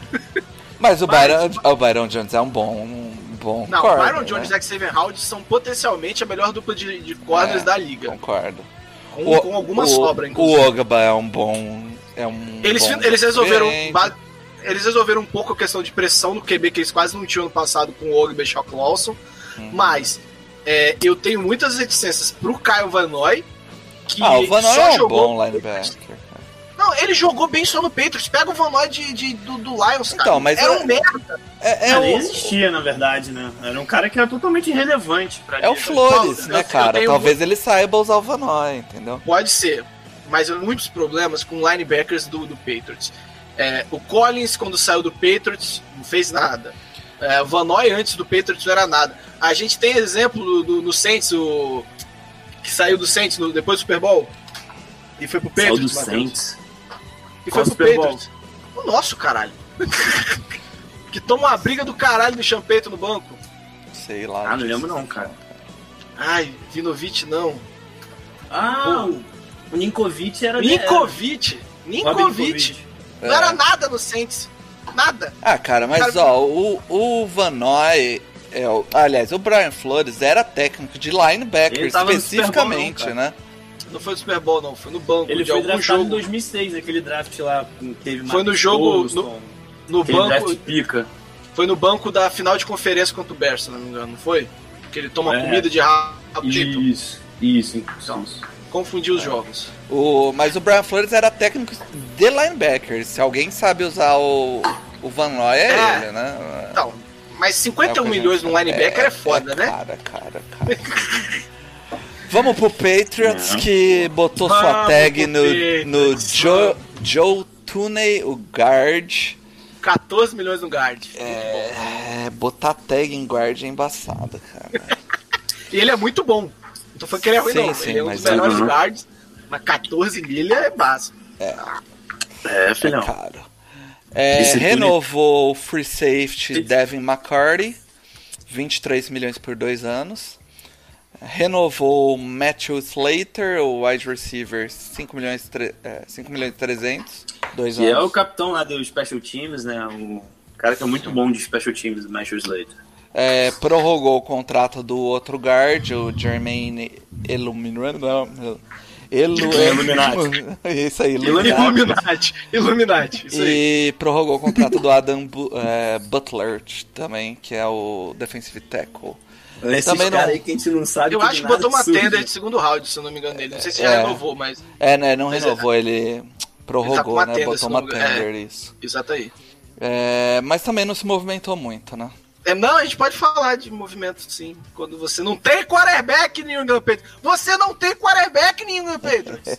Mas o Mas- Byron, o Byron Jones é um bom. Um bom Não, corner, Byron Jones né? e Xavier Howard são potencialmente a melhor dupla de, de corners É, da liga. Concordo. Com, com alguma o, sobra, O inclusive. Ogba é um bom. É um Eles, bom eles resolveram. ba- Eles resolveram um pouco a questão de pressão no QB que eles quase não tinham no passado com o Ogba e Shock Lawson. Uhum. Mas é, eu tenho muitas reticências pro Kyle Van Noy. Que Ah, o Van Noy só é um jogou- bom linebacker. Não, ele jogou bem só no Patriots. Pega o Van Noy de, de- do, do Lions, cara. Então, mas Era é- um merda. É, é É, o, nem existia, na verdade, né? Era um cara que era totalmente irrelevante pra é o. Flores, Eu- né, eu cara? tenho- Talvez ele saiba usar o Van Noy, entendeu? Pode ser. mas muitos problemas com linebackers do, do Patriots. É, o Collins, quando saiu do Patriots, não fez nada. É, o Van Noy antes do Patriots não era nada. A gente tem exemplo do, do- no Saints, o que saiu do Saints no- depois do Super Bowl e foi pro Saiu do Patriots. Matheus. Saints. E Qual foi pro Super Bowl? Patriots. O nosso, caralho. <laughs> que toma uma briga do caralho do Champeito no banco. Sei lá. Ah, não lembro não, cara. Ai, Vinovich não. Ah, o, o Ninkovic era... Ninkovic. Ninkovic. Não era nada no Saints. Nada. Ah, cara, mas Cara, ó, o, o Van Noy. É, o- aliás, o Brian Flores era técnico de linebacker no especificamente, Bowl, não, né? Não foi no Super Bowl, não. Foi no banco Ele de foi draftado em jogo. 2006, naquele draft lá. que Teve Foi no jogo- No aquele banco, draft pica. foi no banco da final de conferência contra o Bears, se não me engano, não foi? Que ele toma É. comida de rabo preto. Isso, isso, então. Confundiu os jogos. O, mas o Brian Flores era técnico de linebacker. Se alguém sabe usar o, o Van Noy, é, É. ele, né? Então, mas É 51 o que a milhões num linebacker é, foda, né? Cara, cara, cara. <laughs> Vamos pro Patriots Não. que botou sua Vamos tag pro no, no Joe, Joe Tooney, o guard. 14 milhões no guard. É, botar tag em guard é embaçado, cara. <laughs> E ele é muito bom. Não tô falando que ele é ruim, Sim, não. sim, ele é um dos melhores uhum. guards. Mas 14 milha é básico. É, filhão. Caro. É, renovou o free safety Devin McCarty, 23 milhões por dois anos. Renovou o Matthew Slater, o wide receiver, 5 milhões, tre- é, 5 milhões e 300, dois Que é o anos. capitão lá dos Special Teams, né? O cara que é muito bom de Special Teams, o Matthew Slater. É, prorrogou o contrato do outro guard, o Jermaine Illuminati. Elu, Illuminati. <laughs> Isso aí, Illuminati. Illuminati. Isso aí. E prorrogou o contrato do Adam Bu- é, Butler também, que é o defensive tackle. Esses Também não- caras aí que a gente não sabe Eu que acho que botou uma surge. tenda de segundo round, se eu não me engano dele. Não sei se já É. renovou, mas. É, né? Não Mas renovou, ele prorrogou, Ele tá né? tenda, Botou uma engano. tender, isso. Exato aí. É, mas também não se movimentou muito, né? É, não, a gente pode falar de movimento sim. Quando você não tem quarterback New England Patriots. Você não tem quarterback New England Patriots.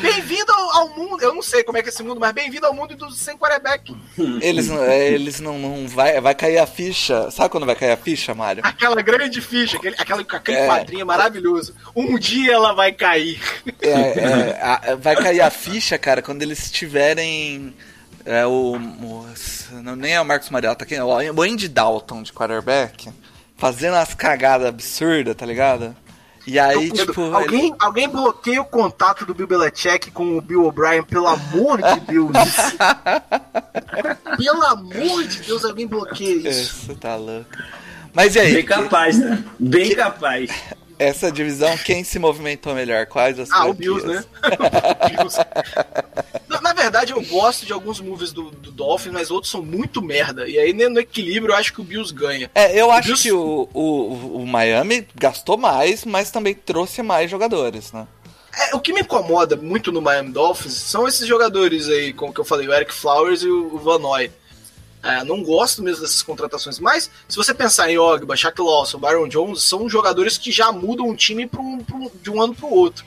bem-vindo ao, ao mundo. Eu não sei como é que é esse mundo, mas bem-vindo ao mundo dos sem quarterback. Eles, não- é, eles não, não vai, vai cair a ficha. Sabe quando vai cair a ficha, Mário? Aquela grande ficha, aquele, aquela, aquele É. quadrinho maravilhoso. Um dia ela vai cair. É, é, <laughs> a- vai cair a ficha, cara, quando eles tiverem. É, o, o- não, nem é o Marcos Mariota, quem é? O Andy Dalton de quarterback, fazendo umas cagadas absurdas, tá ligado? E aí, Pedro, tipo. alguém, alguém bloqueia o contato do Bill Belichick com o Bill O'Brien, pelo amor de <laughs> Deus. pelo amor de Deus, alguém bloqueia ele- isso. Isso, tá louco. Mas e aí? Bem capaz, né? Bem capaz. <laughs> Essa divisão, quem se movimentou melhor? Quais as Ah, o? Bills, né? O Bills. <laughs> Na, na verdade, eu gosto de alguns moves do, do Dolphins, mas outros são muito merda. E aí, no equilíbrio, eu acho que o Bills ganha. É, eu acho Bills- que o, o, o Miami gastou mais, mas também trouxe mais jogadores, né? É, o que me incomoda muito no Miami Dolphins são esses jogadores aí, como que eu falei, o Eric Flowers e o, o Van Noy. É, não gosto mesmo dessas contratações, mas se você pensar em Ogba, Shaq Lawson, Byron Jones, são jogadores que já mudam um time um- de um ano para o outro.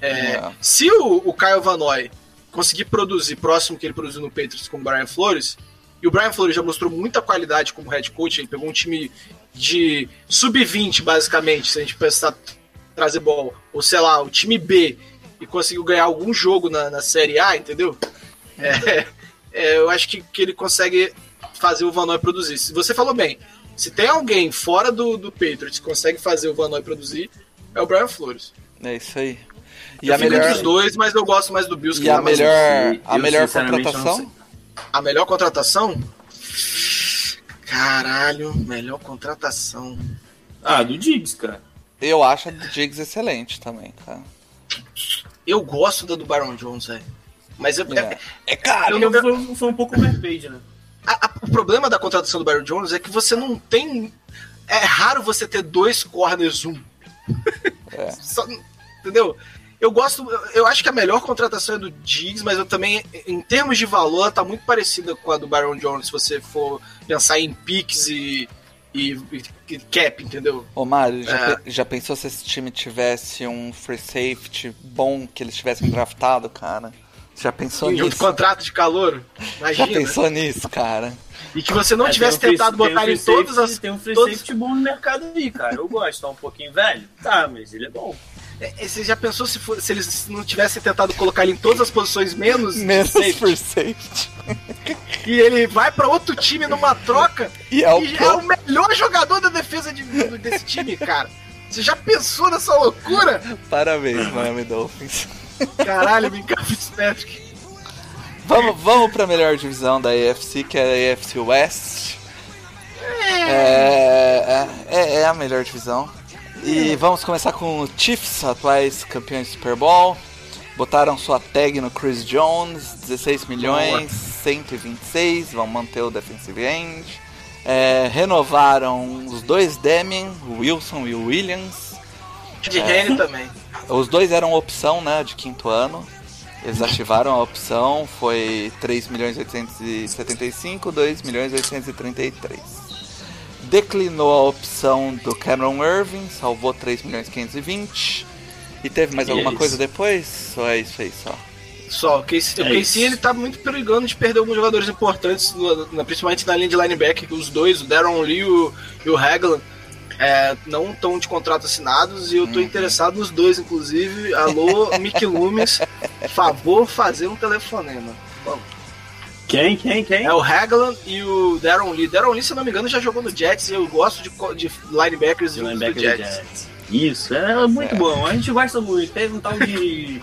É, É. Se o, o Kyle Van Noy conseguir produzir próximo que ele produziu no Patriots com o Brian Flores, e o Brian Flores já mostrou muita qualidade como head coach, ele pegou um time de sub-20, basicamente, se a gente pensar trazer bola, ou sei lá, o time B, e conseguiu ganhar algum jogo na, na Série A, entendeu? É, é, eu acho que, que ele consegue fazer o Van Noy produzir. Se você falou bem, se tem alguém fora do, do Patriots que consegue fazer o Van Noy produzir, é o Brian Flores. É isso aí. E eu a melhor, entre os dois, mas eu gosto mais do Bills e que a um. melhor, sei. a Eu, melhor contratação? A melhor contratação? Caralho, melhor contratação. Ah, do Diggs, cara. Eu acho a do Diggs excelente também, cara. Eu gosto da do Baron Jones, velho. Mas eu- É, é- é caro. Eu- Porque foi, foi um pouco overpaid, né? a- a- o problema da contratação do Baron Jones é que você não tem. É raro você ter dois corners um. É. Só- entendeu? Eu gosto. eu- Eu acho que a melhor contratação é do Diggs, mas eu também, em termos de valor, tá muito parecida com a do Baron Jones, se você for pensar em picks e, e, e cap, entendeu? Ô Mário, já, É. pe- já pensou se esse time tivesse um free safety bom que eles tivessem draftado, cara? Já pensou E um nisso? contrato de calor, Já imagina. pensou nisso, cara? E que você não É, tivesse um tentado free- botar tem um em todas as. Tem um free todas- safety bom no mercado aí, cara. Eu gosto, tá um pouquinho velho. Tá, mas ele é bom. É, é, Você já pensou se, for- se eles não tivessem tentado colocar ele em todas as posições menos Menos safety? free safety. E ele vai pra outro time numa troca E é o e pro- é o melhor jogador da defesa de- desse time, cara. Você já pensou nessa loucura? Parabéns, Miami Dolphins. Caralho, Minka Fitzpatrick. Vamos, vamos pra melhor divisão da AFC, que é a AFC West. É, é, é a melhor divisão. E vamos começar com o Chiefs, atuais campeões do Super Bowl. Botaram sua tag no Chris Jones, 16 milhões, 126, vão manter o defensive end. É, renovaram os dois Deming, o Wilson e o Williams. De Henry também. Os dois eram opção, né, de quinto ano. Eles ativaram a opção, foi 3 milhões 875, 2 milhões 833. Declinou a opção do Cameron Irving, salvou 3 milhões 520. E teve mais E é alguma isso. coisa depois? Ou é isso aí só? Só, o Casey, É o Casey isso. ele tá muito perigando de perder alguns jogadores importantes, principalmente na linha de linebacker, que os dois, o Darren Lee e o, e o Hagland, é, não estão de contrato assinados e eu tô interessado nos dois, inclusive. Alô, Mick <laughs> Loomis, favor fazer um telefonema. Vamos. Quem, quem, quem? É o Hagland e o Darren Lee. Darren Lee, se eu não me engano, já jogou no Jets e eu gosto de, de linebackers De linebacker do Jets. Jets. Isso, é muito bom. A gente gosta muito. Teve um tal de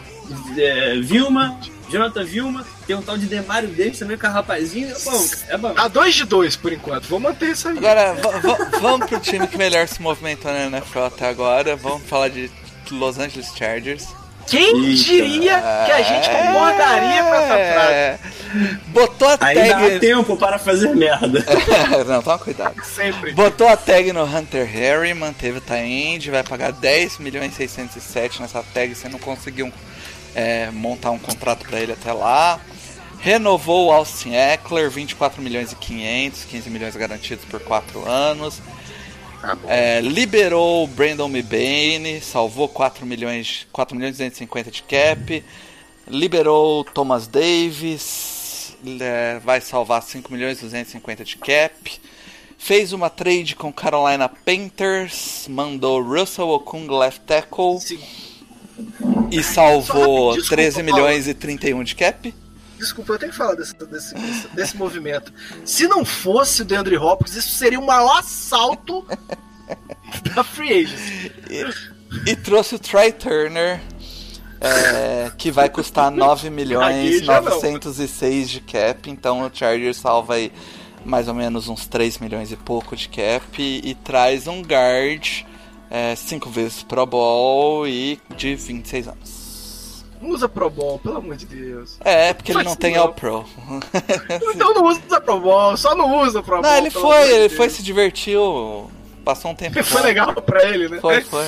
é, Vilma, Jonathan Vilma, tem um tal de Demário Davis também com a rapazinho. É bom, é bom. Tá dois de dois por enquanto. Vou manter isso aí. Agora, va- va- vamos pro time que melhor se movimentou na NFL até agora. Vamos falar de Los Angeles Chargers. Quem Eita. diria que a gente concordaria com essa frase? É. Botou a Ainda há tag. tempo para fazer merda. <laughs> Não, toma cuidado. Sempre. Botou a tag no Hunter Harry, manteve o tie-end, vai pagar 10 milhões e 607 nessa tag, você não conseguiu é, montar um contrato pra ele até lá. Renovou o Austin Eckler, 24 milhões e 500, 15 milhões garantidos por 4 anos. É, liberou o Brandon Mebane, salvou 4 milhões, 4 milhões e 250 de cap. Liberou o Thomas Davis, é, vai salvar 5 milhões e 250 de cap. Fez uma trade com Carolina Panthers, mandou Russell Okung left tackle Se- e salvou Só rapidinho, 13 desculpa, milhões e 31 de cap. Desculpa, eu tenho que falar desse, desse, desse, desse movimento. Se não fosse o DeAndre Hopkins, isso seria o maior assalto da Free Agents. E, e trouxe o Try Turner, é, que vai custar 9 <laughs> milhões Aqui já não. 906 de cap. Então o Chargers salva aí mais ou menos uns 3 milhões e pouco de cap. E, e traz um guard 5 vezes Pro Bowl e de 26 anos. Não usa Pro Bowl, pelo amor de Deus. É, porque ele não tem. All Pro. <laughs> Então não usa Pro Bowl, só não usa Pro Bowl. Não, ele foi, ele Deus. foi, se divertiu, passou um tempo. Foi legal pra ele, né? Foi, foi.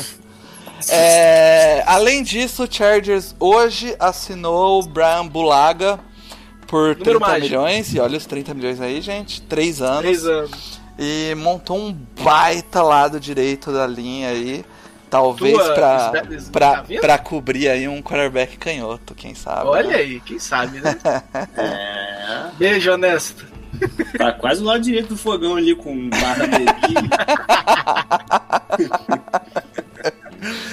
É, além disso, o Chargers hoje assinou o Brian Bulaga por Número 30 mágico. milhões. E olha os 30 milhões aí, gente. 3 anos. Três anos. E montou um baita lado direito da linha aí. Talvez tá pra cobrir aí um quarterback canhoto, quem sabe. Olha né? aí, quem sabe, né? <laughs> É. Beijo, honesto. Tá quase do lado direito do fogão ali com barra dele.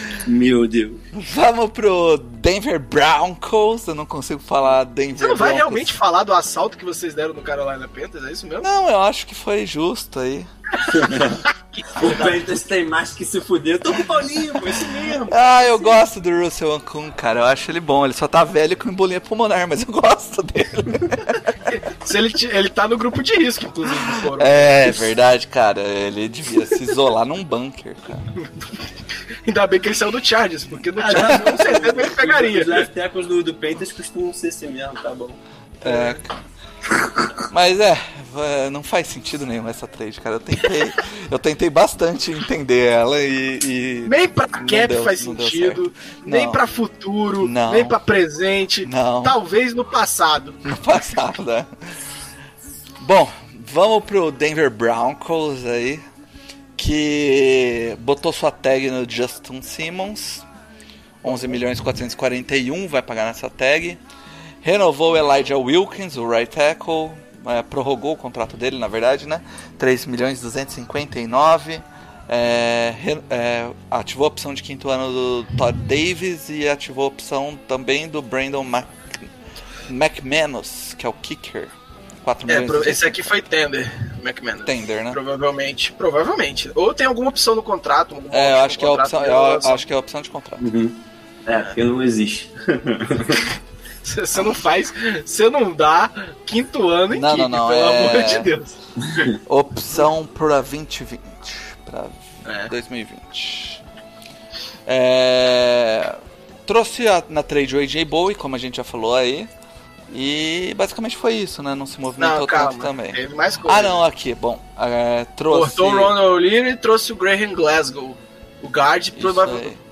<laughs> Meu Deus. Vamos pro Denver Broncos. Eu não consigo falar Denver Você não vai Broncos. realmente falar do assalto que vocês deram no Carolina Panthers? É isso mesmo? Não, eu acho que foi justo aí. <laughs> O Panthers tem mais que se fuder. Eu tô com o Paulinho, pô, isso mesmo. Ah, eu gosto do Russell Okun, cara. Eu acho ele bom. Ele só tá velho com embolia pulmonar, mas eu gosto dele. <laughs> Se ele, ele tá no grupo de risco, inclusive, do Foro. É, verdade, cara. Ele devia se isolar num bunker, cara. Ainda bem que ele saiu do Chargers, porque no Chargers com certeza ele pegaria. Os left tackles do, do Panthers costumam ser assim mesmo, tá bom. É. Mas é, não faz sentido nenhum essa trade, cara. Eu tentei, eu tentei bastante entender ela e. e Nem pra cap deu- faz sentido, nem Não. pra futuro, Não. nem pra presente, Não. talvez no passado. <laughs> no passado, né? Bom, vamos pro Denver Broncos aí. que botou sua tag no Justin Simmons. 11 milhões 441 vai pagar nessa tag. Renovou o Elijah Wilkins, o right tackle. é, prorrogou o contrato dele, na verdade, né? 3 milhões 259. É, é, ativou a opção de quinto ano do Todd Davis e ativou a opção também do Brandon Mac, McManus, que é o kicker. 4 É, milhões esse aqui foi Tender, McManus. Tender, né? Provavelmente, provavelmente. Ou tem alguma opção no contrato. É, eu acho que é a opção, eu acho que é a opção de contrato. É, porque não existe. <laughs> Você não faz, você não dá quinto ano em Não, não, não, pelo é- amor de Deus. <laughs> Opção para 2020. Para É. 2020. É, trouxe a- na trade o AJ Bowie, como a gente já falou aí. E basicamente foi isso, né? Não se movimentou Não, tanto calma. também. Teve mais coisa. Ah, não, aqui, bom. é, trouxe. Cortou o Ronald O'Leary e trouxe o Graham Glasgow. O guard,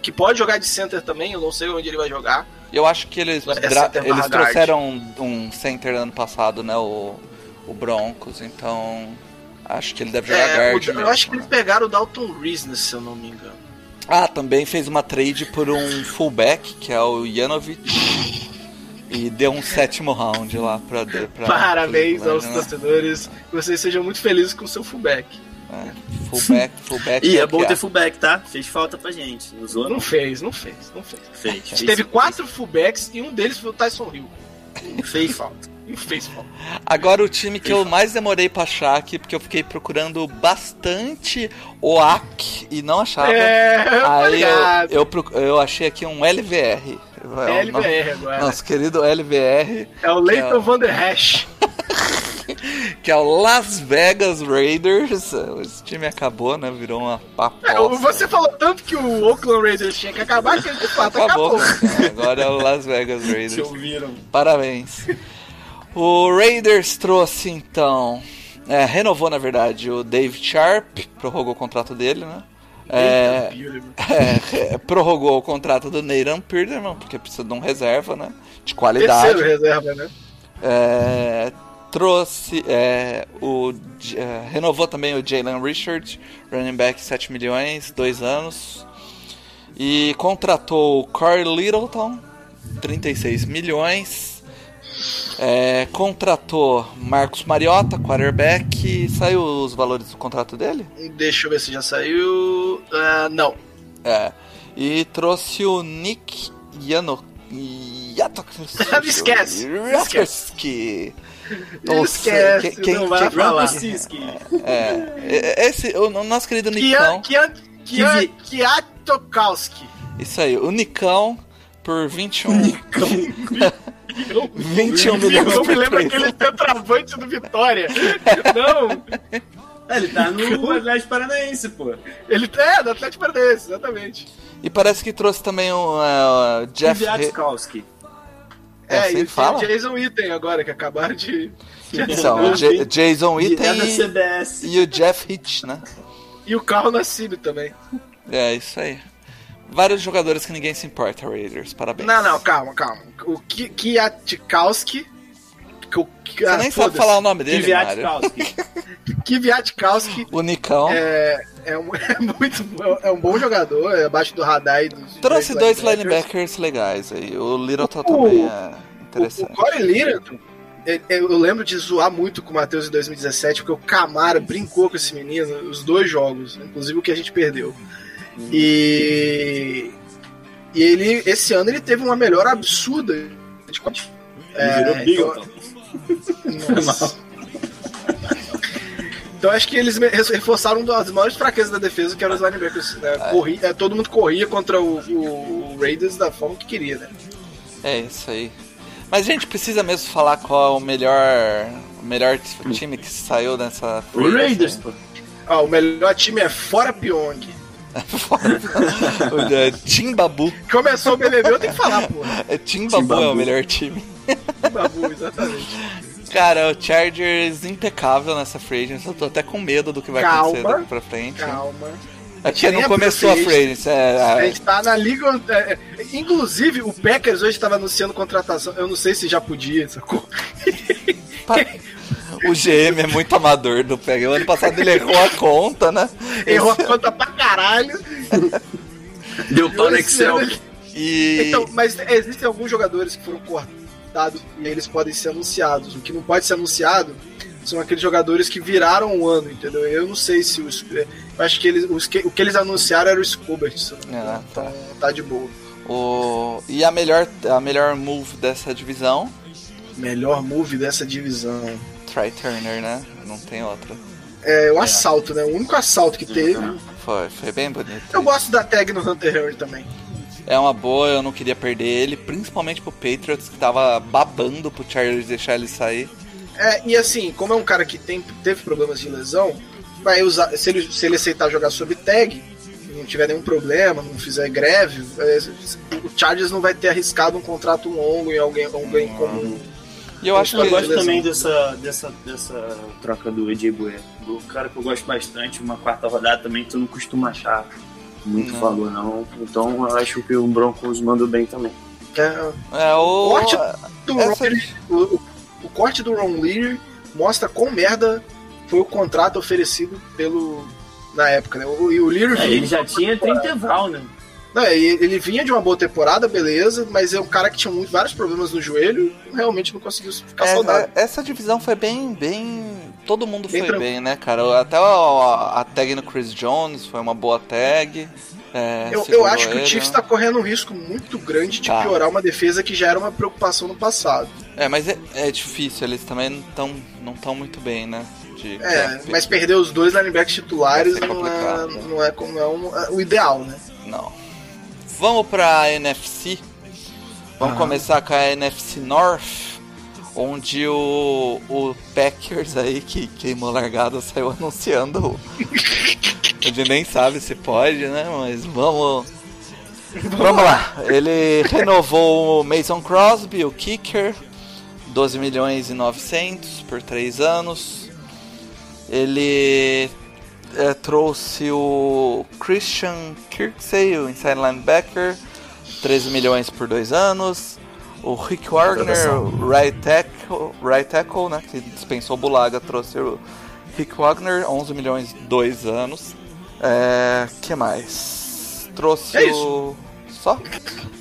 que pode jogar de center também, eu não sei onde ele vai jogar. Eu acho que eles, É eles trouxeram um, um center ano passado, né? O, o Broncos, então. Acho que ele deve jogar É, guard. o- eu mesmo, acho que né? eles pegaram o Dalton Reese, se eu não me engano. Ah, também fez uma trade por um fullback, que é o Janovic. E deu um sétimo round lá pra. pra Parabéns aos né? torcedores. Que vocês sejam muito felizes com o seu fullback. É, fullback, fullback. E é é bom ter fullback, tá? Fez falta pra gente. Não usou, Não não? fez, não fez, não fez. Fez. A fez gente teve sim, quatro fullbacks e um deles foi o Tyson Hill. Fez falta. E fez falta. Agora o time que eu mais demorei pra achar aqui, porque eu fiquei procurando bastante OAC e não achava. É, Aí eu, eu, eu achei aqui um LVR. É LVR agora. Nosso querido LVR, É o Leighton Van Der Hash. <laughs> <laughs> que é o Las Vegas Raiders. Esse time acabou, né? Virou uma É, aposta. você falou tanto que o Oakland Raiders tinha que acabar que ele de fato Acabou. acabou. cara. Agora é o Las Vegas <laughs> Se Raiders. ouviram. Parabéns. O Raiders trouxe então. é, renovou, na verdade, o Dave Sharp, prorrogou o contrato dele, né? É, <laughs> é, prorrogou o contrato do Nathan Peterman, porque precisa de um reserva, né? De qualidade. Terceiro reserva, né? É, trouxe é, o é, renovou também o Jalen Richard, running back 7 milhões, 2 anos. E contratou o Corey Littleton, 36 milhões. É, contratou Marcos Mariota, quarterback. Saiu os valores do contrato dele? Deixa eu ver se já saiu. Ah, não. É. E trouxe o Nick Yano. Yatowski. <laughs> Esquece, Yatowski. Não Esquece, sei, quem- não vai quem- falar. Rumpelstiltskin. É, esse, o, o nosso querido Kian, Nicão. Kian, Kian, Kiatokowski. Isso aí, o Nicão por 21. 21 Eu milhões me lembro três. aquele centroavante do Vitória. Não, É, ele tá no Atlético Paranaense, pô. ele é do Atlético Paranaense, exatamente. E parece que trouxe também o uh, Jeff. He- Kwiatkowski. É, É, assim e fala? o Jason Witten agora, que acabaram de. Então, o J- Jason É Witten da e, CBS. e o Jeff Hitch, né? E o carro nascido também. É, isso aí. Vários jogadores que ninguém se importa, Raiders. Parabéns. Não, não, calma, calma. O Ki- Kiatkowski. Que que- Você ah, nem sabe falar o nome dele, Mário. Kwiatkowski. Kiviatkowski <laughs> O Nicão. é, é, um, <laughs> é muito é um bom jogador, é abaixo do radar e dos Trouxe dois linebackers. linebackers legais aí. O Littleton também é O, o interessante. Corey Littleton, eu, eu lembro de zoar muito com o Matheus em 2017, porque o Camara brincou com esse menino os dois jogos, inclusive o que a gente perdeu. E, e ele, esse ano, ele teve uma melhora absurda. de Ele virou É, Bigleton. Nossa. Então acho que eles reforçaram uma das maiores fraquezas da defesa, que eram os linebackers. Né? Corri- é, todo mundo corria contra o, o- Raiders da forma que queria, né? É isso aí. Mas a gente precisa mesmo falar qual é o melhor, o melhor time que saiu dessa O Raiders, pô. Ah, o melhor time é fora Pyong. <laughs> é, Timbabu. Começou o BBB, eu tenho que falar, porra. É, Timbabu, Timbabu. é o melhor time. <laughs> Babu, exatamente. Cara, o Chargers impecável nessa free agency. Eu tô até com medo do que vai Calma. acontecer daqui pra frente. Calma. Porque Nem não começou a free agency. É, A é, gente tá na liga. é, é, inclusive, o Packers hoje estava anunciando contratação. Eu não sei se já podia, sacou? O GM é muito amador do Pega. O ano passado ele errou a conta, né? Errou a conta pra caralho. Deu pau no Excel. E. Então, mas existem alguns jogadores que foram cortados e eles podem ser anunciados. O que não pode ser anunciado são aqueles jogadores que viraram o ano, entendeu? Eu não sei se os. Eu acho que eles, os que, o que eles anunciaram era o Scobert. Ah, tá. Então tá de boa. O... E a melhor, a melhor move dessa divisão, Melhor move dessa divisão. Try Turner, né? Não tem outra. É o assalto, né? O único assalto que teve. Foi, foi bem bonito. Eu gosto da tag no Hunter Henry também. É uma boa, eu não queria perder ele, principalmente pro Patriots, que tava babando pro Chargers deixar ele sair. É, e assim, como é um cara que tem, teve problemas de lesão, vai usar. Se ele, se ele aceitar jogar sob tag, não tiver nenhum problema, não fizer greve, é, o Chargers não vai ter arriscado um contrato longo em alguém, alguém comum. E eu acho Eu que gosto Beleza. também dessa, dessa, dessa troca do Bueno. Do cara que eu gosto bastante, uma quarta rodada também, tu não costuma achar muito Não. valor, não. Então eu acho que o Broncos mandou bem também. É, é o Corte do essa- Ron Leary- o, o- o corte do Ron Leary mostra quão merda foi o contrato oferecido pelo. Na época, né? O, e o Leary É, ele já tinha 30 val, né? Não, ele vinha de uma boa temporada, beleza, mas é um cara que tinha muito, vários problemas no joelho realmente não conseguiu ficar É, saudável. é, essa divisão foi bem, bem. Todo mundo Bem foi tranquilo. bem, né, cara? Até a, a tag no Chris Jones foi uma boa tag. é, Eu, eu acho que ele, o Chiefs né? tá correndo um risco muito grande de Tá. piorar uma defesa que já era uma preocupação no passado. É, mas é, é difícil, eles também não estão não tão muito bem, né? De É, mas perder os dois linebackers titulares não é, não é, não é um- é o ideal, né? Não. Vamos pra NFC. Vamos começar com a NFC North, onde o, o Packers aí, que queimou a largada, saiu <laughs> anunciando. A gente nem sabe se pode, né? Mas vamos. Vamos lá. Ele renovou o Mason Crosby, o kicker, 12 milhões e 900 por 3 anos. Ele é, trouxe o Christian Kirksey, o inside linebacker, 13 milhões por 2 anos. O Rick Wagner, right tackle, right tackle né, que dispensou o Bulaga, trouxe o Rick Wagner, 11 milhões 2 anos. É, que mais? Trouxe É o... Só?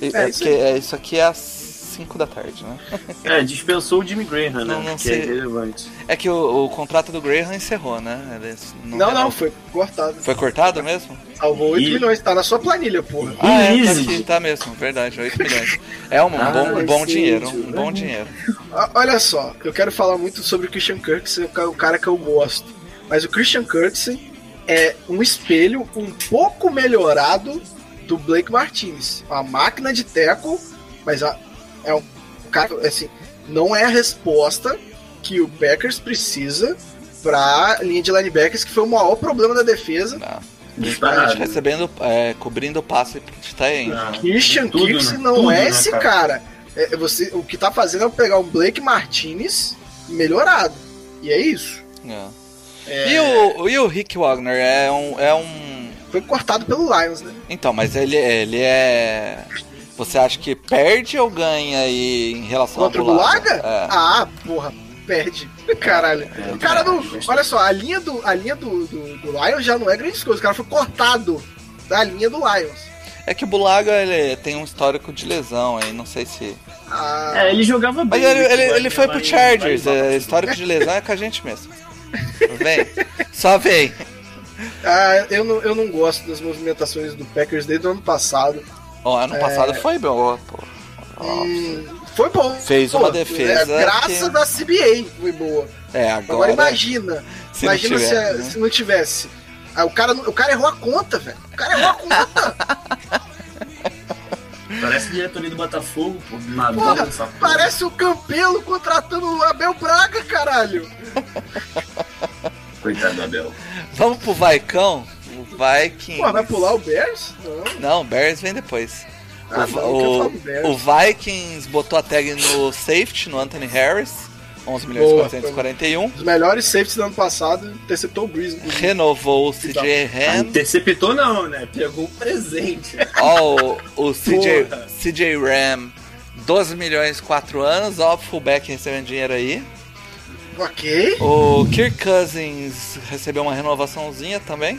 É é isso é, isso aqui é às 5 da tarde, né? <laughs> É, dispensou o Jimmy Graham, né? Não, não que sei. é relevante. É que o, o contrato do Graham encerrou, né? Ele Não, não, renovou. foi cortado. Foi cortado mesmo? Salvou 8 E- milhões, tá na sua planilha, porra. Ah, é, tá aqui, tá mesmo, verdade, 8 milhões. É um, Ah, bom, um bom sim, dinheiro, um bom dinheiro. <laughs> Olha só, eu quero falar muito sobre o Christian Kirksey, o ca- o cara que eu gosto. Mas o Christian Kirksey é um espelho um pouco melhorado do Blake Martinez. Uma máquina de tackle, mas a- é um cara, assim, não é a resposta que o Packers precisa pra linha de linebackers, que foi o maior problema da defesa. Não. Disparado. Recebendo, é, cobrindo o passe de Taen. Ah, Christian tudo, Kirksey né? não Tudo, é né, esse cara? cara. É, você, o que tá fazendo é pegar um Blake Martinez melhorado. E é isso. E, o, e o Rick Wagner é um, é um. Foi cortado pelo Lions, né? Então, mas ele, ele é. Você acha que perde ou ganha aí em relação Contra ao o Bulaga? Bulaga? É. Ah, porra, perde. <laughs> Caralho. É, O cara não. Olha só, a linha do, a linha do, do, do Lions já não é grande coisa. O cara foi cortado da linha do Lions. É que o Bulaga ele tem um histórico de lesão aí, não sei se. Ah, É, ele jogava bem. Mas ele, né? ele, ele Vai- foi pro Chargers, vai- é, histórico de lesão é com a gente mesmo. <laughs> Vem, só vem. ah, eu, não, eu não gosto das movimentações do Packers desde o ano passado. Ó, ano passado foi bom, pô. Hum, foi bom. Fez uma defesa É, graças que- da CBA foi boa. É, Agora, agora. imagina. se não imagina se, tiver, né? se não tivesse. Ah, o, cara, o cara errou a conta, velho. O cara errou a conta. <laughs> Parece diretoria do Botafogo, pô. Maduro, Porra, essa porra. parece o Campelo contratando o Abel Braga, caralho. Coitado do Abel. Vamos pro Vaicão? Vikings. Pô, vai pular o Bears? Não. Não, Bears vem depois. Ah, o, não, o- o Vikings botou a tag no safety, no Anthony Harris. 11 milhões Boa, 441. Os melhores safeties do ano passado interceptou o Breeze. inclusive. Renovou o CJ Ah, Ham. interceptou não, né? Pegou um presente. <laughs> Ó, o, o CJ. CJ Ram. 12 milhões 4 anos. Ó, o fullback recebendo dinheiro aí. Ok. O Kirk Cousins recebeu uma renovaçãozinha também,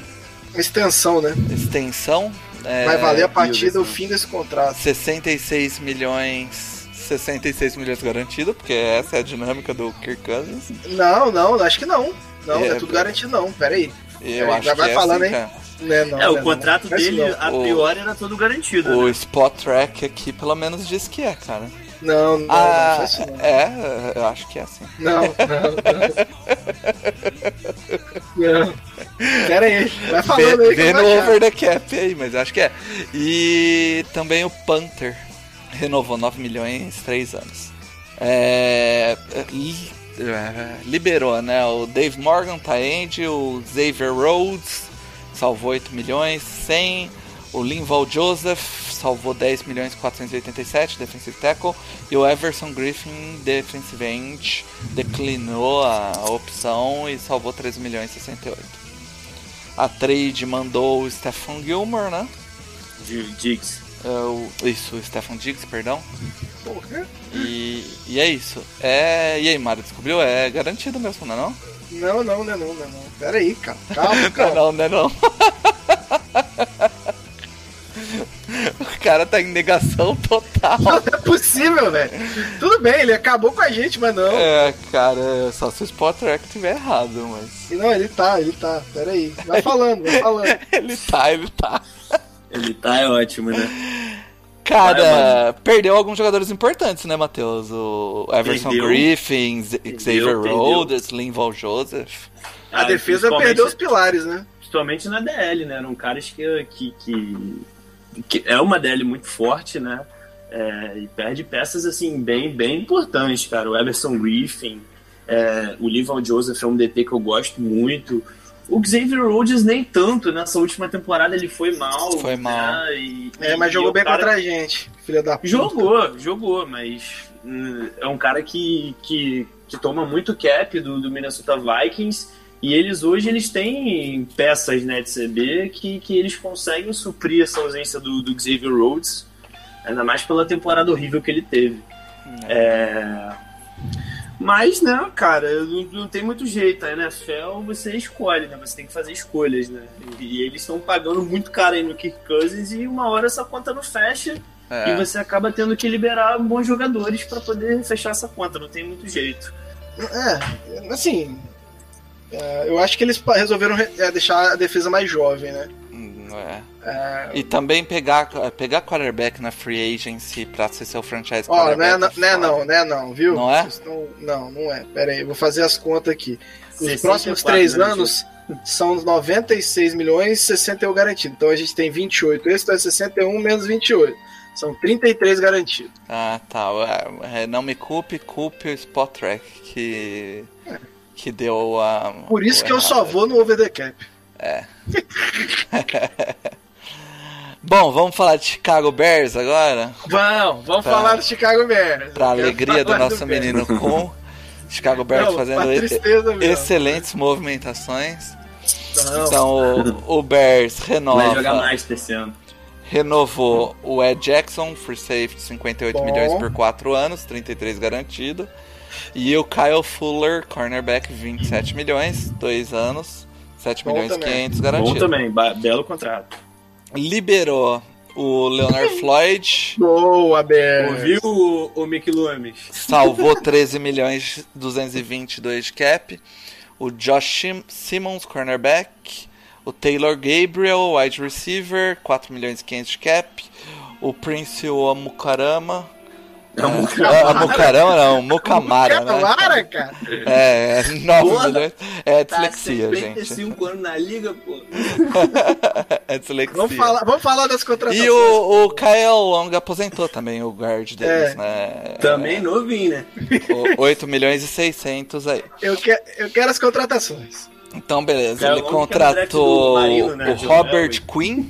Extensão, né? extensão. é, Vai valer a partir do não. fim desse contrato. 66 milhões. 66 milhões garantido, porque essa é a dinâmica do Kirk Cousins. Não, não, acho que não. Não, É, é, tudo garantido, não. Pera aí. Eu É, acho já vai que é falando, assim, hein? cara. Né, não, É, o né, contrato não. Dele, não. a priori, era todo garantido. O né? Spot Track aqui pelo menos diz que é, cara. Não, não, ah, não faz isso não. é, eu acho que é assim. Não, não, não. <laughs> não. Pera aí, vai falando Vê, aí eu no vou achar. over the cap aí, mas eu acho que é. E também o Panther renovou 9 milhões, 3 anos. É, li- é, liberou, né? O Dave Morgan, Taend, o Xavier Rhodes, salvou 8 milhões, 100. O Linval Joseph salvou 10 milhões 487, defensive tackle. E o Everson Griffin, defensive end, declinou a opção e salvou 13 milhões 68. A trade mandou o Stefan Gilmore, né? Diggs. É, o- isso, o Stefan Diggs, perdão. Porra. E, e é isso. É, e aí, Mário, descobriu? É garantido mesmo, não é não? Não, não, não, não, não, não. Pera aí, cara. Calma, é <laughs> calma. não, não é não. <laughs> <laughs> O cara tá em negação total. Não é possível, velho. Tudo bem, ele acabou com a gente, mas não. É, cara, só se o Spot Track tiver errado, mas. Não, ele tá, ele tá. Pera aí. Vai falando, vai falando. <laughs> Ele tá, ele tá. Ele tá é ótimo, né? Cara, perdeu alguns jogadores importantes, né, Matheus? O Everson Perdeu. Griffin, Xavier. Rhodes, Linval Joseph. A Ah, defesa perdeu os pilares, né? Principalmente na DL, né? Eram caras que, que, que, que é uma DL muito forte, né? É, e perde peças assim bem, bem importantes, cara. O Everson Griffin, é, o Lival Joseph é um DT que eu gosto muito. O Xavier Rhodes nem tanto, nessa última temporada ele foi mal. Foi mal. né? E- É, mas e jogou o bem cara- contra a gente, filha da puta. Jogou, jogou, mas hum, é um cara que, que, que toma muito cap do, do Minnesota Vikings e eles hoje eles têm peças né, de CB que, que eles conseguem suprir essa ausência do, do Xavier Rhodes, ainda mais pela temporada horrível que ele teve. É, Mas, né, cara, não, não tem muito jeito. A NFL você escolhe, né? Você tem que fazer escolhas, né? E eles estão pagando muito caro aí no Kirk Cousins e uma hora essa conta não fecha. É. E você acaba tendo que liberar bons jogadores pra poder fechar essa conta, não tem muito jeito. É, assim. É, eu acho que eles resolveram re- é, deixar a defesa mais jovem, né? Hum, é. É, E também pegar, pegar quarterback na free agency pra ser seu franchise Ó, não é, quarterback. não, não é não, não é não, viu? Não é? Vocês tão- não, não é. Pera aí, eu vou fazer as contas aqui. Os 64 próximos três né, anos são 96 milhões e 61 garantido. Então a gente tem 28. Esse então é 61 menos 28. São 33 garantidos. Ah, tá. É, é, não me culpe, culpe o Spot Track que, que deu a. Por isso que eu só vou no over the cap. <laughs> Bom, vamos falar de Chicago Bears agora? Vamos, vamos Tá. falar do Chicago Bears. Pra alegria do nosso Bears. menino com. Chicago Bears Não, fazendo pra e- excelentes movimentações. Não. Então o, o Bears renova. Vai jogar mais esse ano. renovou o Ed Jackson, free safety, 58 Bom. milhões por 4 anos, 33 garantido. E o Kyle Fuller, cornerback, 27 milhões, 2 anos, 7 Bom milhões e também. 500 Bom garantido. também, belo contrato. Liberou o Leonard Floyd, Boa, Bears. Ouviu o, o Mick Loomis? salvou <laughs> 13 milhões 222 de cap. O Josh Sim- Simmons, cornerback. O Taylor Gabriel, wide receiver, 4 milhões e 500 de cap. O Prince Amukarama. É um É, Amukarama não, Mukamara, né? Lara, cara. É, é 9 Porra, milhões. É Tá dislexia, gente. 55 anos na liga, pô. <laughs> É dislexia. Vamos falar, vamos falar das contratações. E o, o Kyle Long aposentou também, o guard deles, É. né? Também novinho, né? O 8 milhões e 600 aí. Eu, que, eu quero as contratações. Então, beleza. Kyle Ele Long, é contratou Marino, né, o Robert. Quinn.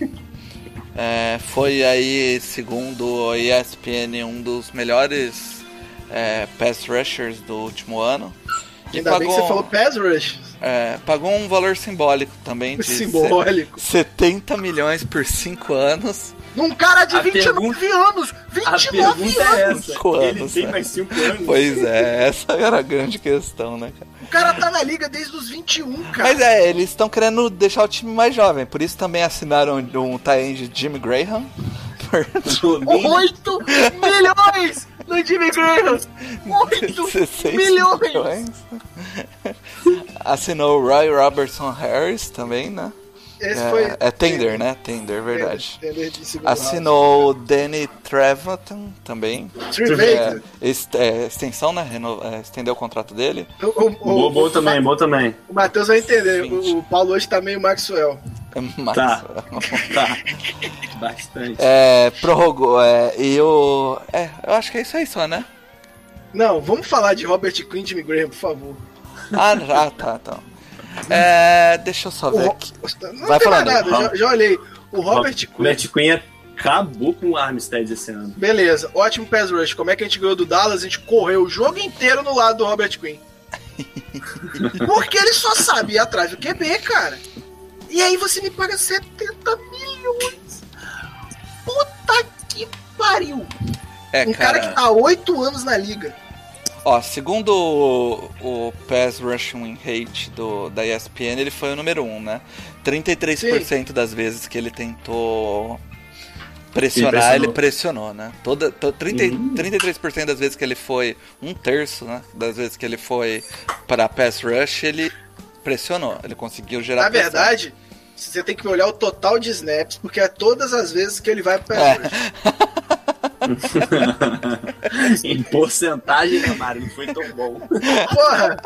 É, foi aí, segundo a ESPN, um dos melhores é, pass rushers do último ano. E Ainda bem que você falou pass rush. é, pagou um valor simbólico também de Simbólico. se- 70 milhões por 5 anos. Num cara de A 29 anos! A 29 pergunta é anos! essa. Cinco Ele anos, tem né? mais 5 anos? Pois é, essa era a grande questão, né, cara? Cara tá na liga desde os 21, cara. Mas é, eles estão querendo deixar o time mais jovem, por isso também assinaram um tie de Jimmy Graham. Por 8 milhões no Jimmy Graham! 8 16 milhões! Assinou o Roy Robertson Harris também, né? Esse É, foi. é Tender, né? Tender, verdade. Tender round. Assinou o Danny Trevathan também. Trivei. É, est- é, extensão, né? Reno- é, estendeu o contrato dele. O, o, Bom, bom também, bom também. O Matheus vai entender. O, o Paulo hoje tá meio Maxwell. <laughs> Mas, Tá. Tá. <laughs> Bastante. É, prorrogou. É, e o. É, eu acho que é isso aí só, né? Não, vamos falar de Robert Quinn e Graham, por favor. Ah, já, tá, tá. É, deixa eu só O ver Ro- aqui. Não Vai falando. nada, já, já olhei. O Robert Quinn. Robert Quinn acabou com o Armstead esse ano. Beleza, ótimo pass rush. Como é que a gente ganhou do Dallas? A gente correu o jogo inteiro no lado do Robert Quinn. <laughs> Porque ele só sabe ir atrás do QB, cara. E aí você me paga 70 milhões. Puta que pariu. É, um cara, que tá há 8 anos na liga. Ó, segundo o, o Pass Rush Win Rate do, da ESPN, ele foi o número 1, né? 33% das vezes que ele tentou pressionar, Ele ele pressionou, né? Toda, to, 30, Uhum. 33% das vezes que ele foi, um terço, né? Das vezes que ele foi para Pass Rush, ele pressionou, ele conseguiu gerar Na pressão. verdade, você tem que olhar o total de snaps, porque é todas as vezes que ele vai pro pass É. rush. <laughs> <laughs> em porcentagem, né, Mário? Não foi tão bom. Porra!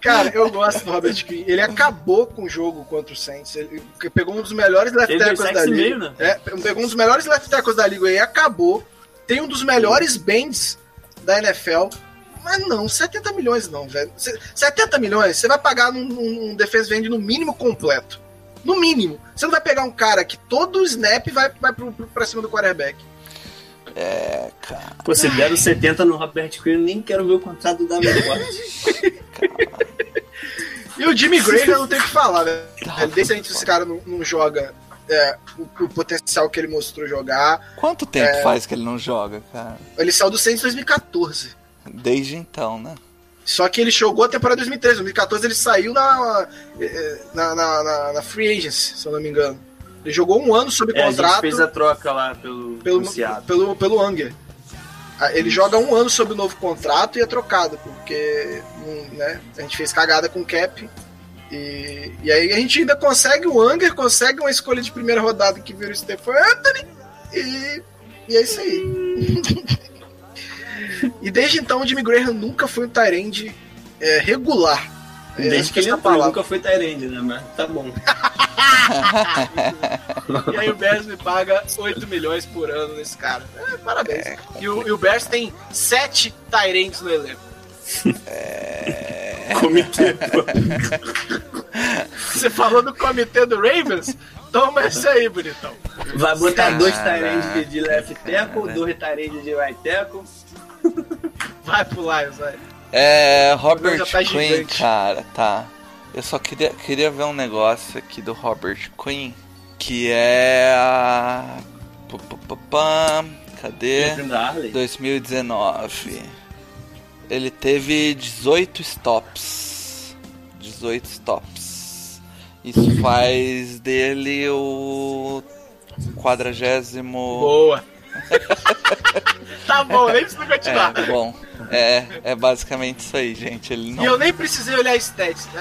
Cara, eu gosto do Robert Quinn. Ele acabou com o jogo contra o Saints. Ele pegou um dos melhores left deu tackles da liga. meio, né? É, pegou um dos melhores left tackles da liga e acabou. Tem um dos melhores bends da NFL. Mas não, 70 milhões não, velho. Se- 70 milhões, você vai pagar num, num, defense end no mínimo completo. No mínimo. Você não vai pegar um cara que todo snap vai, vai pro, pro, pra cima do quarterback. É, cara. Pô, se deram 70 no Robert Quinn, eu nem quero ver o contrato da Forte. <laughs> E o Jimmy Graham não tem o que falar, né? Tá, Desde antes esse cara não, não joga é, o, o potencial que ele mostrou jogar. Quanto tempo É. faz que ele não joga, cara? Ele saiu do Saints em 2014. Desde então, né? Só que ele jogou a temporada 2013. Em 2014 ele saiu na, eh, na, na, na- na Free Agency, se eu não me engano. Ele jogou um ano sob É, a gente contrato fez a troca lá pelo, pelo, pelo pelo, Unger. Ah, Ele joga um ano sob o novo contrato e é trocado, porque hum, né, a gente fez cagada com o Cap. E, e aí a gente ainda consegue o Unger, consegue uma escolha de primeira rodada que vira o Stephen Anthony. E, e é isso aí. <laughs> e desde então o Jimmy Graham nunca foi um Tyrande é, regular. É, Desde que ele entrou, palavra. nunca foi Tyrande, né? Mas tá bom. <laughs> E aí o Bears me paga 8 milhões por ano nesse cara. É, parabéns. e, o, e o Bears tem 7 Tyrants no elenco. Comitê. Você falou do comitê do Ravens? Toma esse aí, bonitão. Vai botar dois Caraca. Tyrands de, de left tackle, dois Tyrands de right tackle. Vai pro Lions, vai. É, Robert tá Quinn, gigante. cara, tá. Eu só queria, queria ver um negócio aqui do Robert Quinn, que é a... Cadê? Sempre da Harley. 2019. Ele teve 18 stops. 18 stops. Isso faz dele o quadragésimo. Boa. <laughs> tá bom, nem precisa continuar. É, bom. É, é basicamente isso aí, gente. Ele não E eu nem precisei olhar.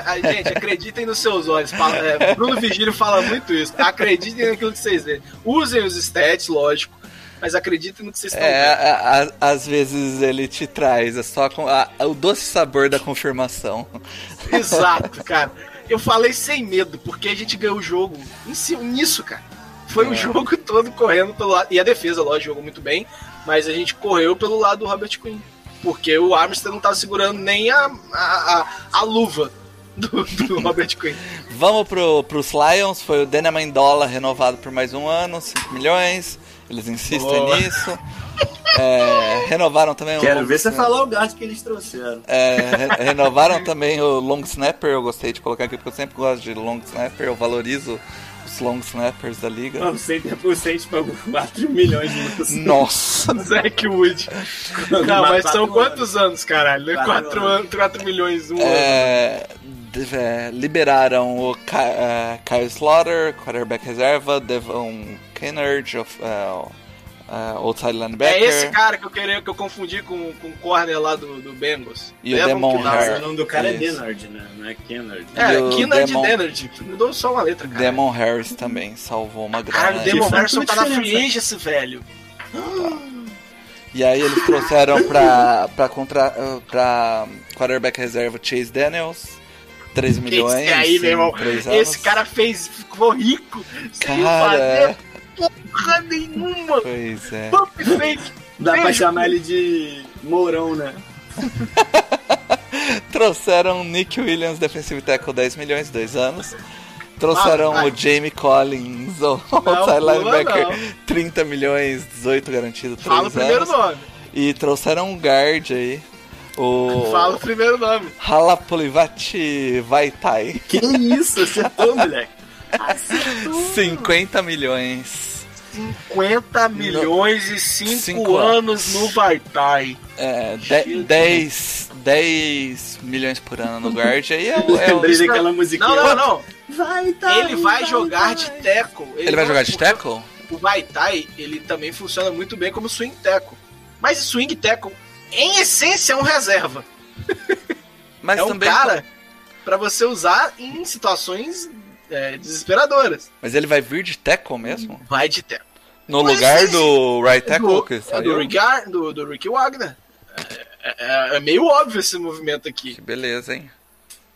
Ah, Gente, acreditem nos seus olhos. Fala- é, Bruno Vigílio fala muito isso. Acreditem naquilo que vocês veem. Usem os stats, lógico. Mas acreditem no que vocês estão É, vendo. a- a- às vezes ele te traz é só a- o doce sabor da confirmação. Exato, cara. Eu falei sem medo, porque a gente ganhou o jogo cima, nisso, cara. Foi o É. jogo todo correndo pelo lado. E a defesa, lógico, jogou muito bem. Mas a gente correu pelo lado do Robert Quinn. Porque o Armstead não tava segurando nem a, a, a, a luva do, do <laughs> Robert Quinn. Vamos pro, pros Lions, foi o Dana Mendola renovado por mais um ano, 5 milhões. Eles insistem Boa. nisso. É, renovaram também o Quero ver você falar o gasto que eles trouxeram. É, re- renovaram também o long snapper. Eu gostei de colocar aqui porque eu sempre gosto de long snapper. Eu valorizo long snappers da liga. Não, 100% pagou 4 milhões de lucros. Nossa! <laughs> Zack Wood. Não, mas são quantos anos, caralho? Né? Quatro 4 anos. anos, 4 milhões um ano. É, de- é, liberaram o é, Kyle Slaughter, quarterback reserva, Devon Kennard, of, é, é, outside linebacker. É esse cara que eu queria que eu confundi com, com o corner lá do, do Bengals. E o Demon Kennard. Harris. O nome do cara é Isso. Denard, né? Não é Kennard. É, E de Demon- Dennard. Mudou só uma letra, cara. Demon Harris também salvou uma grana. Caralho, o. Demon Harrison toda tá na free agency, velho. E aí eles trouxeram pra, pra, contra, pra quarterback reserva Chase Daniels, 13 milhões Esse aí, meu irmão. 3. Esse cara fez, ficou rico sem Cara, fazer porra nenhuma. Pois é. Pump fake. Dá pra chamar ele de Mourão, né? <laughs> Trouxeram Nick Williams, defensive tackle, 10 milhões, 2 anos. Trouxeram Ah, o Jamie Collins, o outside linebacker, não. 30 milhões, 18 garantido, 3 Fala o primeiro anos. nome. E trouxeram um guard aí, o Fala o primeiro nome. Halapolivati Vaitai, Que isso, acertou, <laughs> moleque. 50 milhões. 50 milhões e 5 Cinco anos no Vaitai. É, de- 10, 10 milhões por ano no guard aí é, o- é o- <laughs> Lembrei daquela musiquinha. Não, não, não. Vai, tá, Ele vai jogar de tackle. Ele vai não- jogar de tackle? O Vaitai, ele também funciona muito bem como swing tackle. Mas swing tackle, em essência, é um reserva. Mas é um também. cara pra você usar em situações é, desesperadoras. Mas ele vai vir de tackle mesmo? Vai de tackle. No Mas lugar esse- do right tackle do, que é saiu? do, Rick, Ar- do, do Ricky Wagner. É, é- é meio óbvio esse movimento aqui. Que beleza, hein?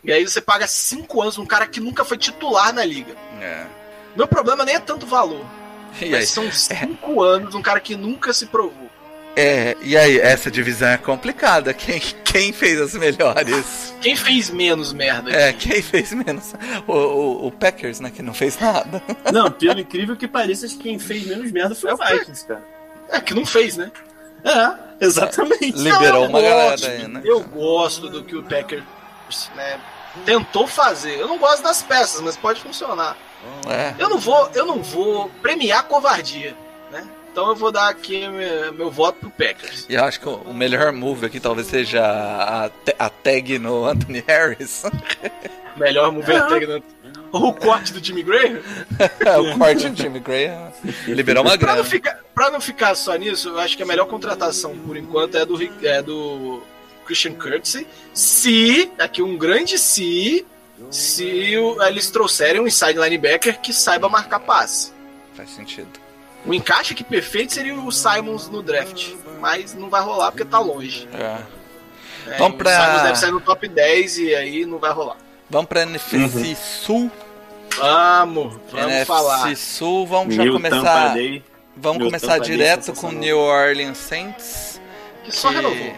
E aí você paga 5 anos num cara que nunca foi titular na liga. É. Meu problema nem é tanto valor. E aí? Mas são <laughs> 5 anos num cara que nunca se provou. É, e aí, essa divisão é complicada. Quem, quem fez as melhores? Quem fez menos merda? É, aqui? quem fez menos? O, o, o Packers, né? Que não fez nada. Não, pelo incrível que pareça, quem fez menos merda foi É o Vikings, cara. É, que não fez, né? É, exatamente. Liberou eu uma galera gosto, aí, né? Eu gosto do que o Packers né, tentou fazer. Eu não gosto das peças, mas pode funcionar. É. Eu não vou, eu não vou premiar covardia? Então eu vou dar aqui meu, meu voto pro Packers. E eu acho que o melhor move aqui talvez seja a, a tag no Anthony Harris. <laughs> Melhor mover a tag no... Ou <laughs> o corte do Jimmy Graham. <laughs> o corte do Jimmy Graham liberou uma Pra não, grana. ficar, pra não ficar só nisso, eu acho que a melhor contratação por enquanto é do, é do Christian Curtsey. Se, aqui um grande se, se o- eles trouxerem um inside linebacker que saiba marcar passe. Faz sentido. O encaixe aqui perfeito seria o Simons no draft, mas não vai rolar porque tá longe. É. né? Vamos pra- O Simons deve sair no top 10 e aí não vai rolar. Vamos pra NFC Sul. Vamos, vamos NFC falar. Sul, vamos já começar. Vamos Meu começar direto com sensacional. New Orleans Saints. Que só que, renovou.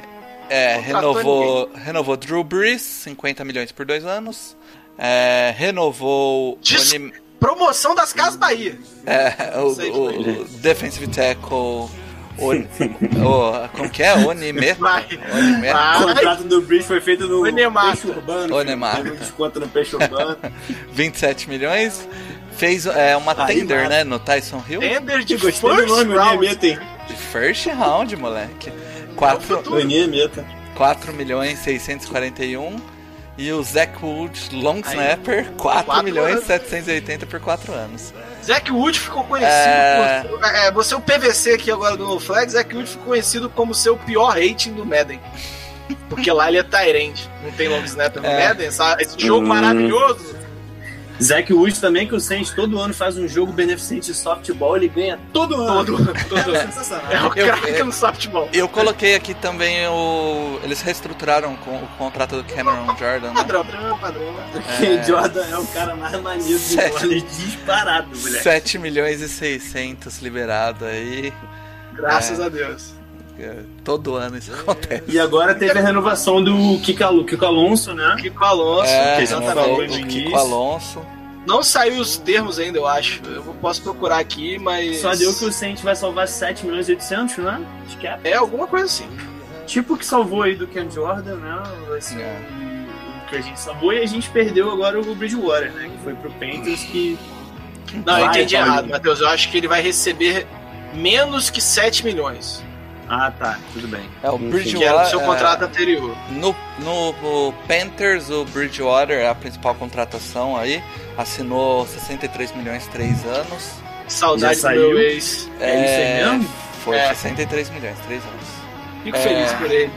É, renovou, renovou Drew Brees, 50 milhões por dois anos. É, renovou o, Onim- Promoção das Casas Bahia. é, o, o- o Defensive Tackle. O, <laughs> o- como que é? Onimeta. Vai. O contrato do Breeze foi feito no Onemata. Peixe Urbano. Um desconto no Peixe Urbano. <laughs> 27 milhões. Fez é, uma Aí tender, nada. né? No Tyson Hill. Tender de Gostei do first nome, round. Onemeta, hein? De first round, moleque. 4, Onemeta. 4 milhões 641. E o Zach Wood, long Aí. snapper, 4 Quatro milhões anos. 780 por 4 anos. Zack Wood ficou conhecido É. por. É, você é o PVC aqui agora do No Flag. Zack Wood ficou conhecido como seu pior rating do Madden. Porque lá ele é Tyrande. Não tem long snapper no É. Madden. sabe? Esse jogo Hum. maravilhoso. Zack Wood também, que o Saints todo ano faz um jogo beneficente de softball, ele ganha todo ano. Todo, <laughs> todo. É sensacional. É o Eu- craque no softball. Eu coloquei aqui também o. Eles reestruturaram com o contrato do Cameron <laughs> Jordan. Né? Padrão, padrão, padrão. Porque Jordan é o cara mais maneiro do Sete. college disparado, moleque. 7 milhões e 600 liberado aí. Graças É. a Deus. É, Todo ano isso acontece. E agora teve a renovação do Kiko, Al- Kiko Alonso, né? Kiko Alonso. É, que no Kiko. Alonso. Não saiu os termos ainda, eu acho. Eu posso procurar aqui, mas. Só deu que o Saints vai salvar 7 milhões e 800, né? Acho que é. É alguma coisa assim. Tipo o que salvou aí do Ken Jordan, né? Ser É. o que a gente salvou e a gente perdeu agora o Bridgewater, né? Que foi pro Panthers que. Não, eu Vai, entendi Paulinho. errado, Matheus. Eu acho que ele vai receber menos que 7 milhões. Ah, tá. Tudo bem. É o. Bridgewater. Que era do seu é, contrato anterior. No, no, no Panthers, o Bridgewater é a principal contratação aí. Assinou 63 milhões 3 anos. Saudade do meu ex. É isso aí mesmo? Foi É. 63 milhões 3 anos. Fico É. feliz por ele.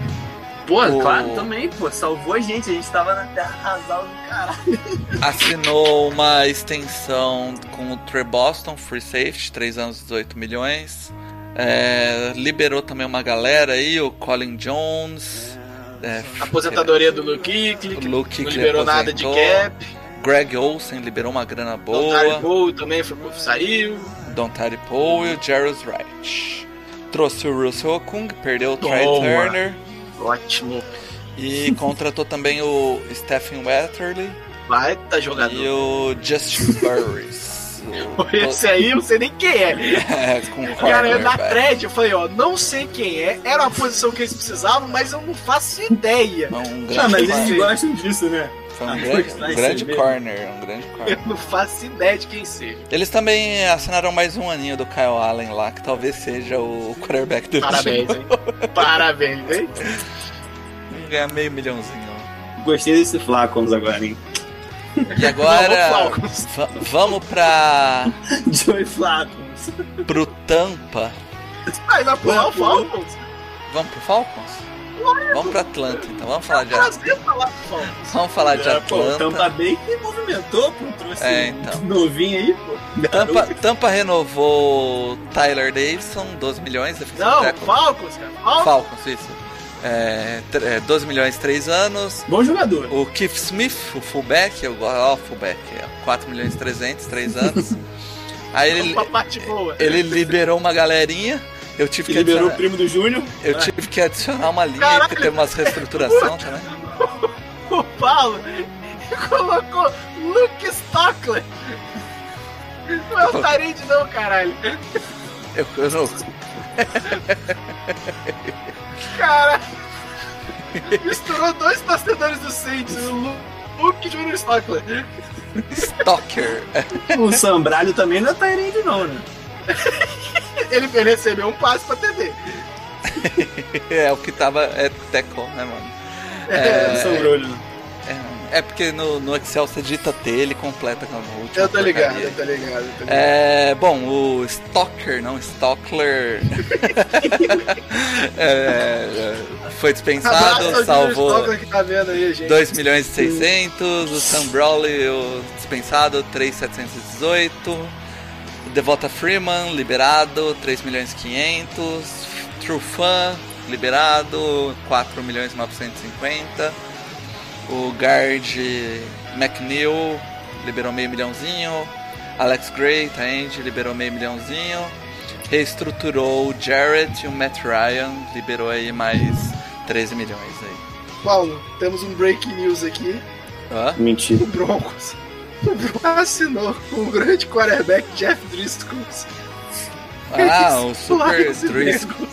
Pô, O- claro, também, pô. Salvou a gente. A gente tava na terra arrasada do caralho. <laughs> Assinou uma extensão com o Trey Boston, Free Safety, 3 anos 18 milhões. É, liberou também uma galera aí, o Colin Jones. É, Aposentadoria do Luke Luke não liberou nada de cap. Greg Olsen liberou uma grana Boa. boa. Bowl também foi, saiu. Dontari Poe e o Jarrus Wright. Trouxe o Russell Okung, perdeu o Trey. Turner. Ótimo. E <laughs> contratou também o Stephen Wetterly Vai, tá e jogador. o Justin Burris. O- Esse aí eu não sei nem quem é. <laughs> É, Cara, eu na cornerback. thread eu falei, ó, não sei quem é. Era uma posição que eles precisavam, mas eu não faço ideia. É Um grande Não, mas corner. eles gostam disso, né? Foi um Ah, grande, um grande corner, um grande <laughs> Eu corner. não faço ideia de quem seja. Eles também assinaram mais um aninho do Kyle Allen lá, que talvez seja o quarterback do Parabéns, time. hein? Parabéns, hein? Ganhar meio milhãozinho. Gostei desse Flacons agora, hein? E agora, Vamos, Falcons. va- vamos pra <laughs> Joey Flacons. pro Tampa. Aí vai pular o Pulou. Falcons. Vamos pro Falcons? Vamos pro Atlanta, então. Vamos falar de, Prazer falar Falcons. vamos falar de É, pô, Atlanta. Tampa Bay que movimentou, pô. Trouxe É, então. novinho aí, pô. Tampa, Tampa renovou Tyler Davidson, 12 milhões. Não. Falcons, cara. Falcons. Falcons, isso. É, tr- é, 12 milhões, 3 anos. Bom jogador. O Keith Smith, o fullback, eu gosto, ó, o fullback, é, 4 milhões e 300, 3 anos. <laughs> Aí ele, boa. ele liberou uma galerinha. Eu tive Que que liberou o primo do Júnior. eu tive que adicionar uma linha Caralho. porque teve umas reestruturação também. <laughs> O Paulo colocou Luke Stockler. Não é o Tarinde, não, caralho. Eu, eu não, <laughs> Cara, <laughs> misturou dois torcedores do Saints, o Lu- Luke e Junior Stockler. Stalker. O Sambralho também não é Tyrande, não, né? <laughs> Ele, ele recebeu um passe pra TD. <laughs> É o que tava. É Teco, né, mano? É, o Sambrolho. É, é porque no, no Excel você digita T, ele completa com a última. Eu tô ligado, eu tô ligado, eu tô ligado. É, bom, o Stalker, não, Stockler. <laughs> é, foi dispensado, Abraço salvou que tá vendo aí, gente. 2 milhões e 600. O Sam Brawley, o dispensado, 3,718. O Devota Freeman, liberado, 3 milhões e 500. True Fan, liberado, 4 milhões e 950. O Guard McNeil liberou meio milhãozinho. Alex Gray, tá end, liberou meio milhãozinho. Reestruturou o Jarrett e o Matt Ryan, liberou aí mais 13 milhões aí. Paulo, temos um breaking news aqui. Hã? Mentira. O Broncos. <laughs> O Broncos assinou com o grande quarterback Jeff Driscoll. Ah, o Super Driscoll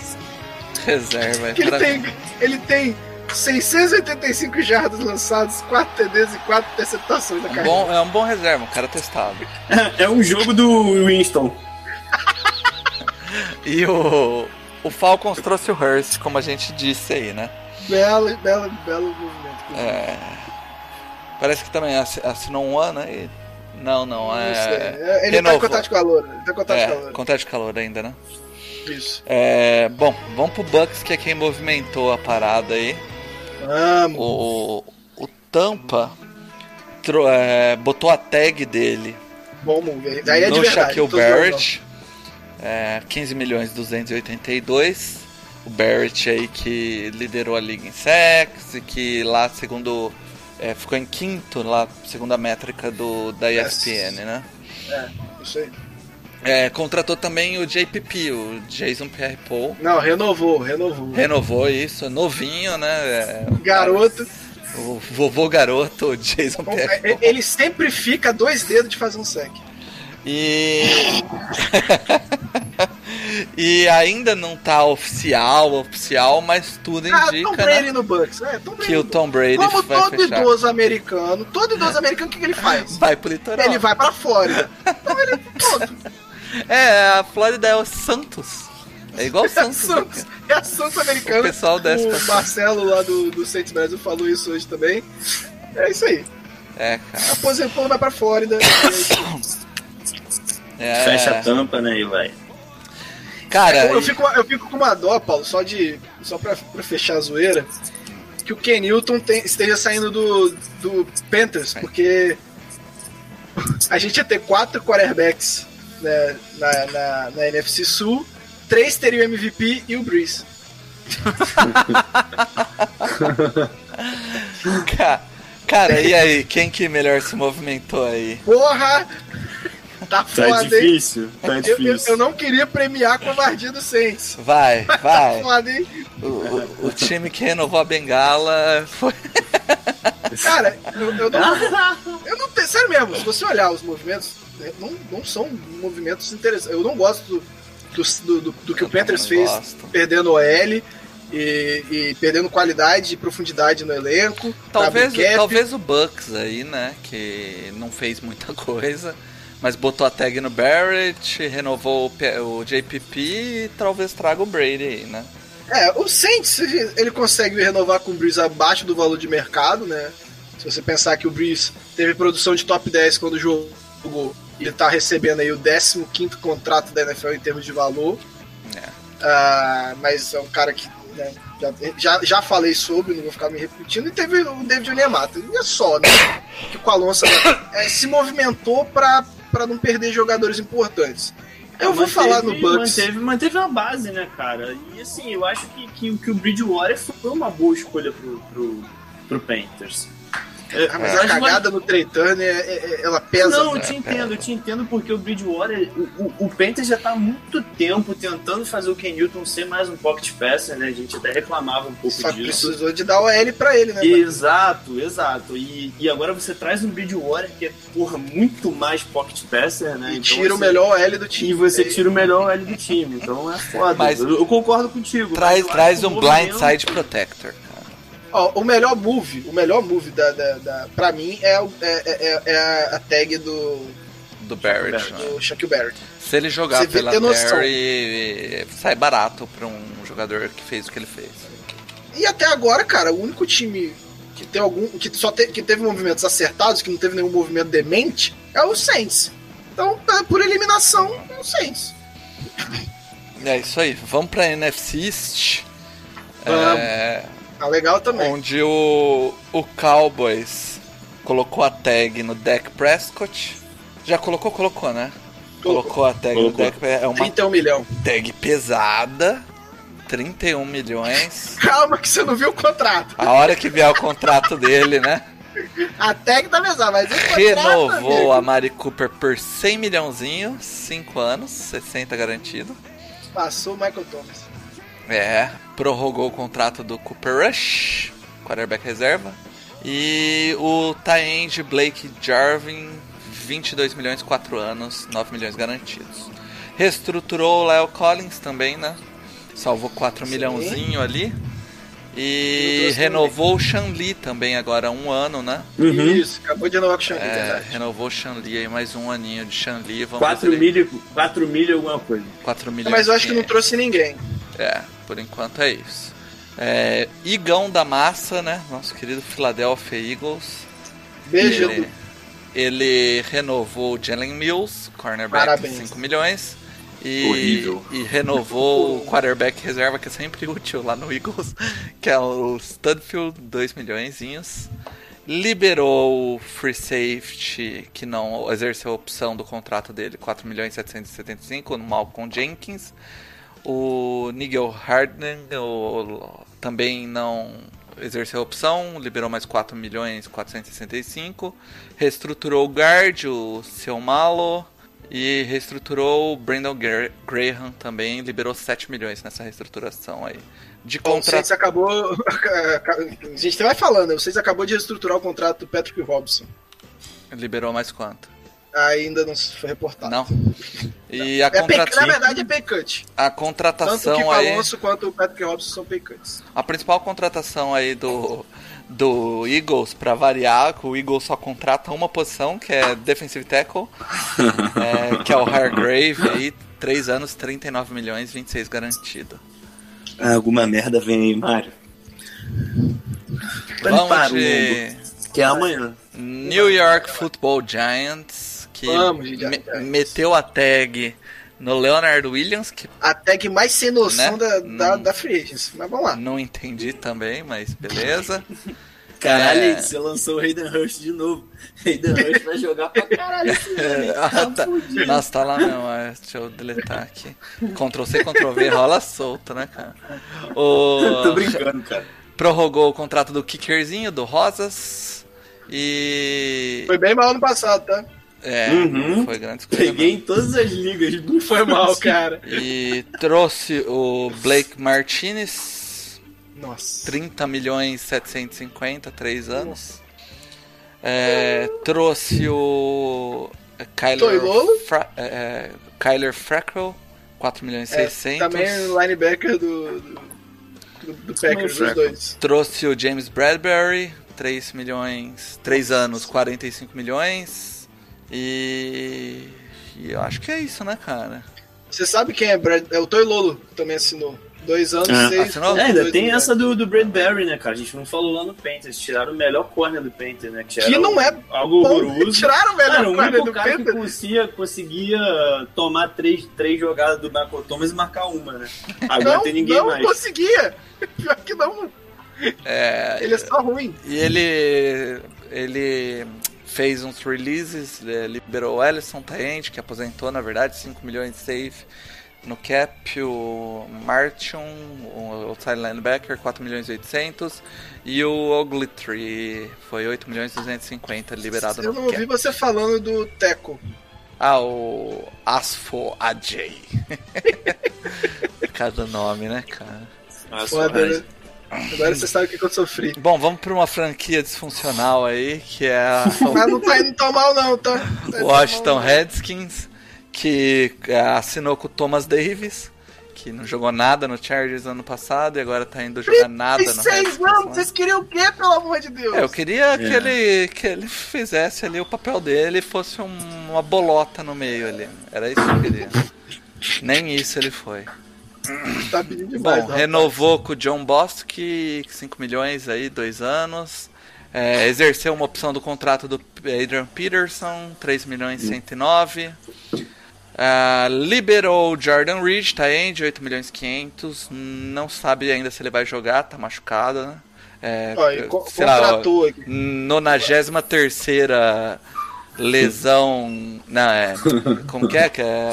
reserva. Que ele tem, ele tem 685 jardas lançadas, 4 TDs e 4 interceptações na carreira. bom, é um bom reserva, um cara testado. É um jogo do Winston. <laughs> E o, o Falcons trouxe o Hurst, como a gente disse aí, né? Belo, belo, belo movimento. É, parece que também assi- assinou um ano aí. Não, não, sei. é. Ele tá em renovou. contato a Loura. Ele tá em contato É, Loura. contrato de calor ainda, né? Isso. É, bom, vamos pro Bucks, que é quem movimentou a parada aí. Vamos. O, o Tampa tro- é, botou a tag dele Bom move. Aí é de no verdade. Shaquille Barrett, é, 15 milhões 282. O Barrett aí que liderou a liga em sacks e que lá, segundo. é, ficou em quinto lá, segundo a métrica do, da ESPN, né? não. Isso aí. É, contratou também o JPP, o Jason Pierre-Paul. Não, renovou, renovou. Renovou isso, novinho, né? É, Garoto. O vovô garoto, o Jason Bom, Pierre. é- Ele sempre fica dois dedos de fazer um sec. E. <laughs> e ainda não tá oficial, oficial, mas tudo Ah, Tom indica Brady né, no Bucks. É, Tom Brady que o Tom Brady Como vai todo fechar. idoso americano, todo idoso americano, o que, que ele faz? Vai pro litoral. Ele vai pra Flórida. <laughs> Então ele, pronto. <laughs> É, a Flórida é o Santos. É igual o É a Santos. Santos, né, é a Santos americana. O pessoal desce O. Marcelo lá do, do Saints Brasil falou isso hoje também. É isso aí. É, cara. Aposentou, vai pra Flórida. <coughs> É, Fecha a tampa, né, e vai. Cara, eu, eu e- fico, eu fico com uma dó, Paulo, só de. Só pra, pra fechar a zoeira. Que o Ken Newton tem- esteja saindo do, do Panthers, porque a gente ia ter quatro quarterbacks né, na, na, na NFC Sul, três teriam MVP e o Breeze. <laughs> ca- cara, e aí? Quem que melhor se movimentou aí? Porra! Tá Tá foda, hein? difícil, tá Eu, eu, difícil. eu não queria premiar a covardia do Saints. Vai, Tá vai. foda, hein? O, o- o time que renovou a bengala foi. <laughs> Cara, eu, eu não. <laughs> Eu não tenho. Sério mesmo, se você olhar os movimentos, né, não, não são movimentos interessantes. Eu não gosto do, do, do- do- que o Eu Panthers fez gosto. perdendo o L e, e perdendo qualidade e profundidade no elenco. Talvez, talvez o Bucks aí, né? Que não fez muita coisa. Mas botou a tag no Barrett, renovou o, o JPP e talvez traga o Brady aí, né? É, o Saints, ele consegue renovar com o Breeze abaixo do valor de mercado, né? Se você pensar que o Breeze teve produção de top 10 quando jogou, e ele tá recebendo aí o 15 contrato da NFL em termos de valor. É. Ah, mas é um cara que né, já, já, já falei sobre, não vou ficar me repetindo. E teve o David Onyemata. E é só, né? Que com o Alonso <coughs> é, se movimentou pra, pra não perder jogadores importantes. Eu vou Manteve- falar no Bucks. Manteve, manteve uma base, né, cara? E assim, eu acho que, que, que o Bridgewater foi uma boa escolha pro, pro, pro Panthers. É, Ah, mas eu a cagada no Trey é- é- ela pesa. Não, eu te entendo, eu te entendo porque o Bridgewater, o, o, o Panthers já tá há muito tempo tentando fazer o Ken Newton ser mais um pocket passer, né? A gente até reclamava um pouco Só disso. precisou de dar o L pra ele, né? mano? Exato, exato. E, e agora você traz um Bridgewater que é, porra, muito mais pocket passer, né? E Então, tira o assim, melhor L do time. E você É, tira o melhor L do time. Então é foda. Mas- eu, eu concordo contigo. Traz, traz um o blindside protector. Ó, o melhor move, o melhor move da, da, da, pra mim é, o- é, é, é a tag do, Do Barrett. né? do Shaquille Barrett. Se ele jogar Você pela. Terry, sai barato pra um jogador que fez o que ele fez. E até agora, cara, o único time que tem algum. que só te- que teve movimentos acertados, que não teve nenhum movimento demente, é o Saints. Então, é, por eliminação, é o Saints. É isso aí. Vamos pra NFC East. Vamos. É, Tá legal também. onde o, o Cowboys colocou a tag no Dak Prescott. Já colocou? Colocou, né? Colocou a tag Colocou. no Dak É uma 31 milhão. tag pesada. 31 milhões. <laughs> Calma que você não viu o contrato. A hora que vier o contrato dele, né? A tag tá pesada, mas contrato, Renovou amigo, a Mari Cooper por 100 milhãozinho, 5 anos, 60 garantido. Passou o Michael Thomas. É, prorrogou o contrato do Cooper Rush, quarterback reserva. E o Taend Blake Jarvin, 22 milhões, 4 anos, 9 milhões garantidos. Reestruturou o Leo Collins também, né? Salvou 4 Sim. milhãozinho ali. E renovou o Shan Lee também agora, um ano, né? Uhum. Isso, acabou de renovar com o Xangai, É, verdade. renovou o Shan Lee aí, mais um aninho de Shan Lee. Vamos 4 ver se ele- milha, 4 milha alguma coisa. 4 milhões. Mas eu acho que não é. trouxe ninguém. É, por enquanto é isso. É, Igão da Massa, né? Nosso querido Philadelphia Eagles. Beijo, Ele, ele renovou o Jalen Mills, cornerback, Parabéns. 5 milhões. E, e renovou o quarterback reserva, que é sempre útil lá no Eagles, <laughs> que é o Studfield, 2 milhões. Liberou o free safety, que não exerceu a opção do contrato dele, 4 milhões 775, no Malcolm Jenkins. O Nigel Harden o- também não exerceu a opção, liberou mais 4 milhões 465. Reestruturou o guard, o seu Malo. E reestruturou o Brandon Gra- Graham também, liberou 7 milhões nessa reestruturação aí. De Bom, o contra... Saints acabou. <laughs> A gente vai falando, o Saints acabou de reestruturar o contrato do Patrick Robson. Liberou mais quanto? Ainda não foi reportado. Não. E a, É pay, contrata... na verdade é pay cut. a Tanto o contratação Kiko aí. Alonso quanto o Patrick Robson são pay cuts. A principal contratação aí do, do Eagles, pra variar, que o Eagles só contrata uma posição, que é defensive tackle, <laughs> é, que é o Hargrave aí, 3 anos, 39 milhões, 26 garantido. Ah, alguma merda vem aí, Mário. Vamos Para o de Que é amanhã. New York Football Giants, que Vamos me- meteu a tag no Leonard Williams, que A tag mais sem noção Né? da, da, Hum. da Free Agency. Mas vamos lá. não entendi também, mas beleza. <laughs> Caralho, É. você lançou o Hayden Hurst de novo. <laughs> Hayden Hurst vai jogar pra caralho esse <laughs> ano, hein? Ah, Tá tá. fudido. Nossa, tá lá não, é, deixa eu deletar aqui. Ctrl C, Ctrl V, rola solto, né, cara? Tô O... brincando, cara. Prorrogou o contrato do Kickerzinho, do Rosas. E. Foi bem mal no passado, tá? É, Uhum. não foi grande coisa. Peguei em todas as ligas. Não Foi mal, cara. não. E trouxe o Blake Martinez, Nossa. 30 milhões 750, 3 anos. É, trouxe o Kyler? Fra é, é, Kyler Frackel, 4 milhões É, 600. também o linebacker do, do, do, do Packers, os Fraco. dois. Trouxe o James Bradbury, 3 milhões, 3 anos, 45 milhões. E, e eu acho que é isso, né, cara? Você sabe quem é Brad? É o Toy Lolo também assinou. Dois anos, Ah, seis. assinou? É, ainda tem essa do, do Bradbury, né, cara? A gente não falou lá no Panthers. Tiraram o melhor corner do Panthers, né? Que não é algo bom. horroroso. Tiraram o melhor Cara, o corner único do cara que Panthers. conseguia, conseguia tomar três, três jogadas do Michael Thomas e marcar uma, né? Agora Não, tem ninguém não mais. conseguia. <laughs> Pior que não. É, Ele é só ruim. E ele, ele fez uns releases, é, liberou o Ellison Taend, que aposentou, na verdade, 5 milhões de save no cap, o Martin, o outside linebacker, 4 milhões e 800, e o Ogletree foi 8 milhões e 250 liberado Eu no não ouvi cap. você falando do Teco. Ah, o Asfo Ajay. <laughs> Cada nome, né, cara? Mas- né? Agora você sabe o que, que eu sofri. Bom, vamos para uma franquia disfuncional aí, que é a <laughs> Mas não tá indo tão mal, não, tá? Tá Washington mal. Redskins, que é, assinou com o Thomas Davis, que não jogou nada no Chargers ano passado e agora tá indo jogar nada no 36 Redskins. anos, né? vocês queriam o quê, pelo amor de Deus? É, eu queria que, É. ele, que ele fizesse ali o papel dele e fosse um- uma bolota no meio ali. Era isso que eu queria. Nem isso ele foi. <clears throat> Tá pedindo demais, Bom, renovou com o John Bostic, 5 milhões aí, dois anos. É, exerceu uma opção do contrato do Adrian Peterson, 3 milhões e 109. Ah, liberou o Jordan Reed, tá aí, de 8 milhões e 500. Não sabe ainda se ele vai jogar, tá machucado, né? É, co- sei lá, ó, contratou aqui. 93 lesão. <laughs> Não, é. Como que é? Que é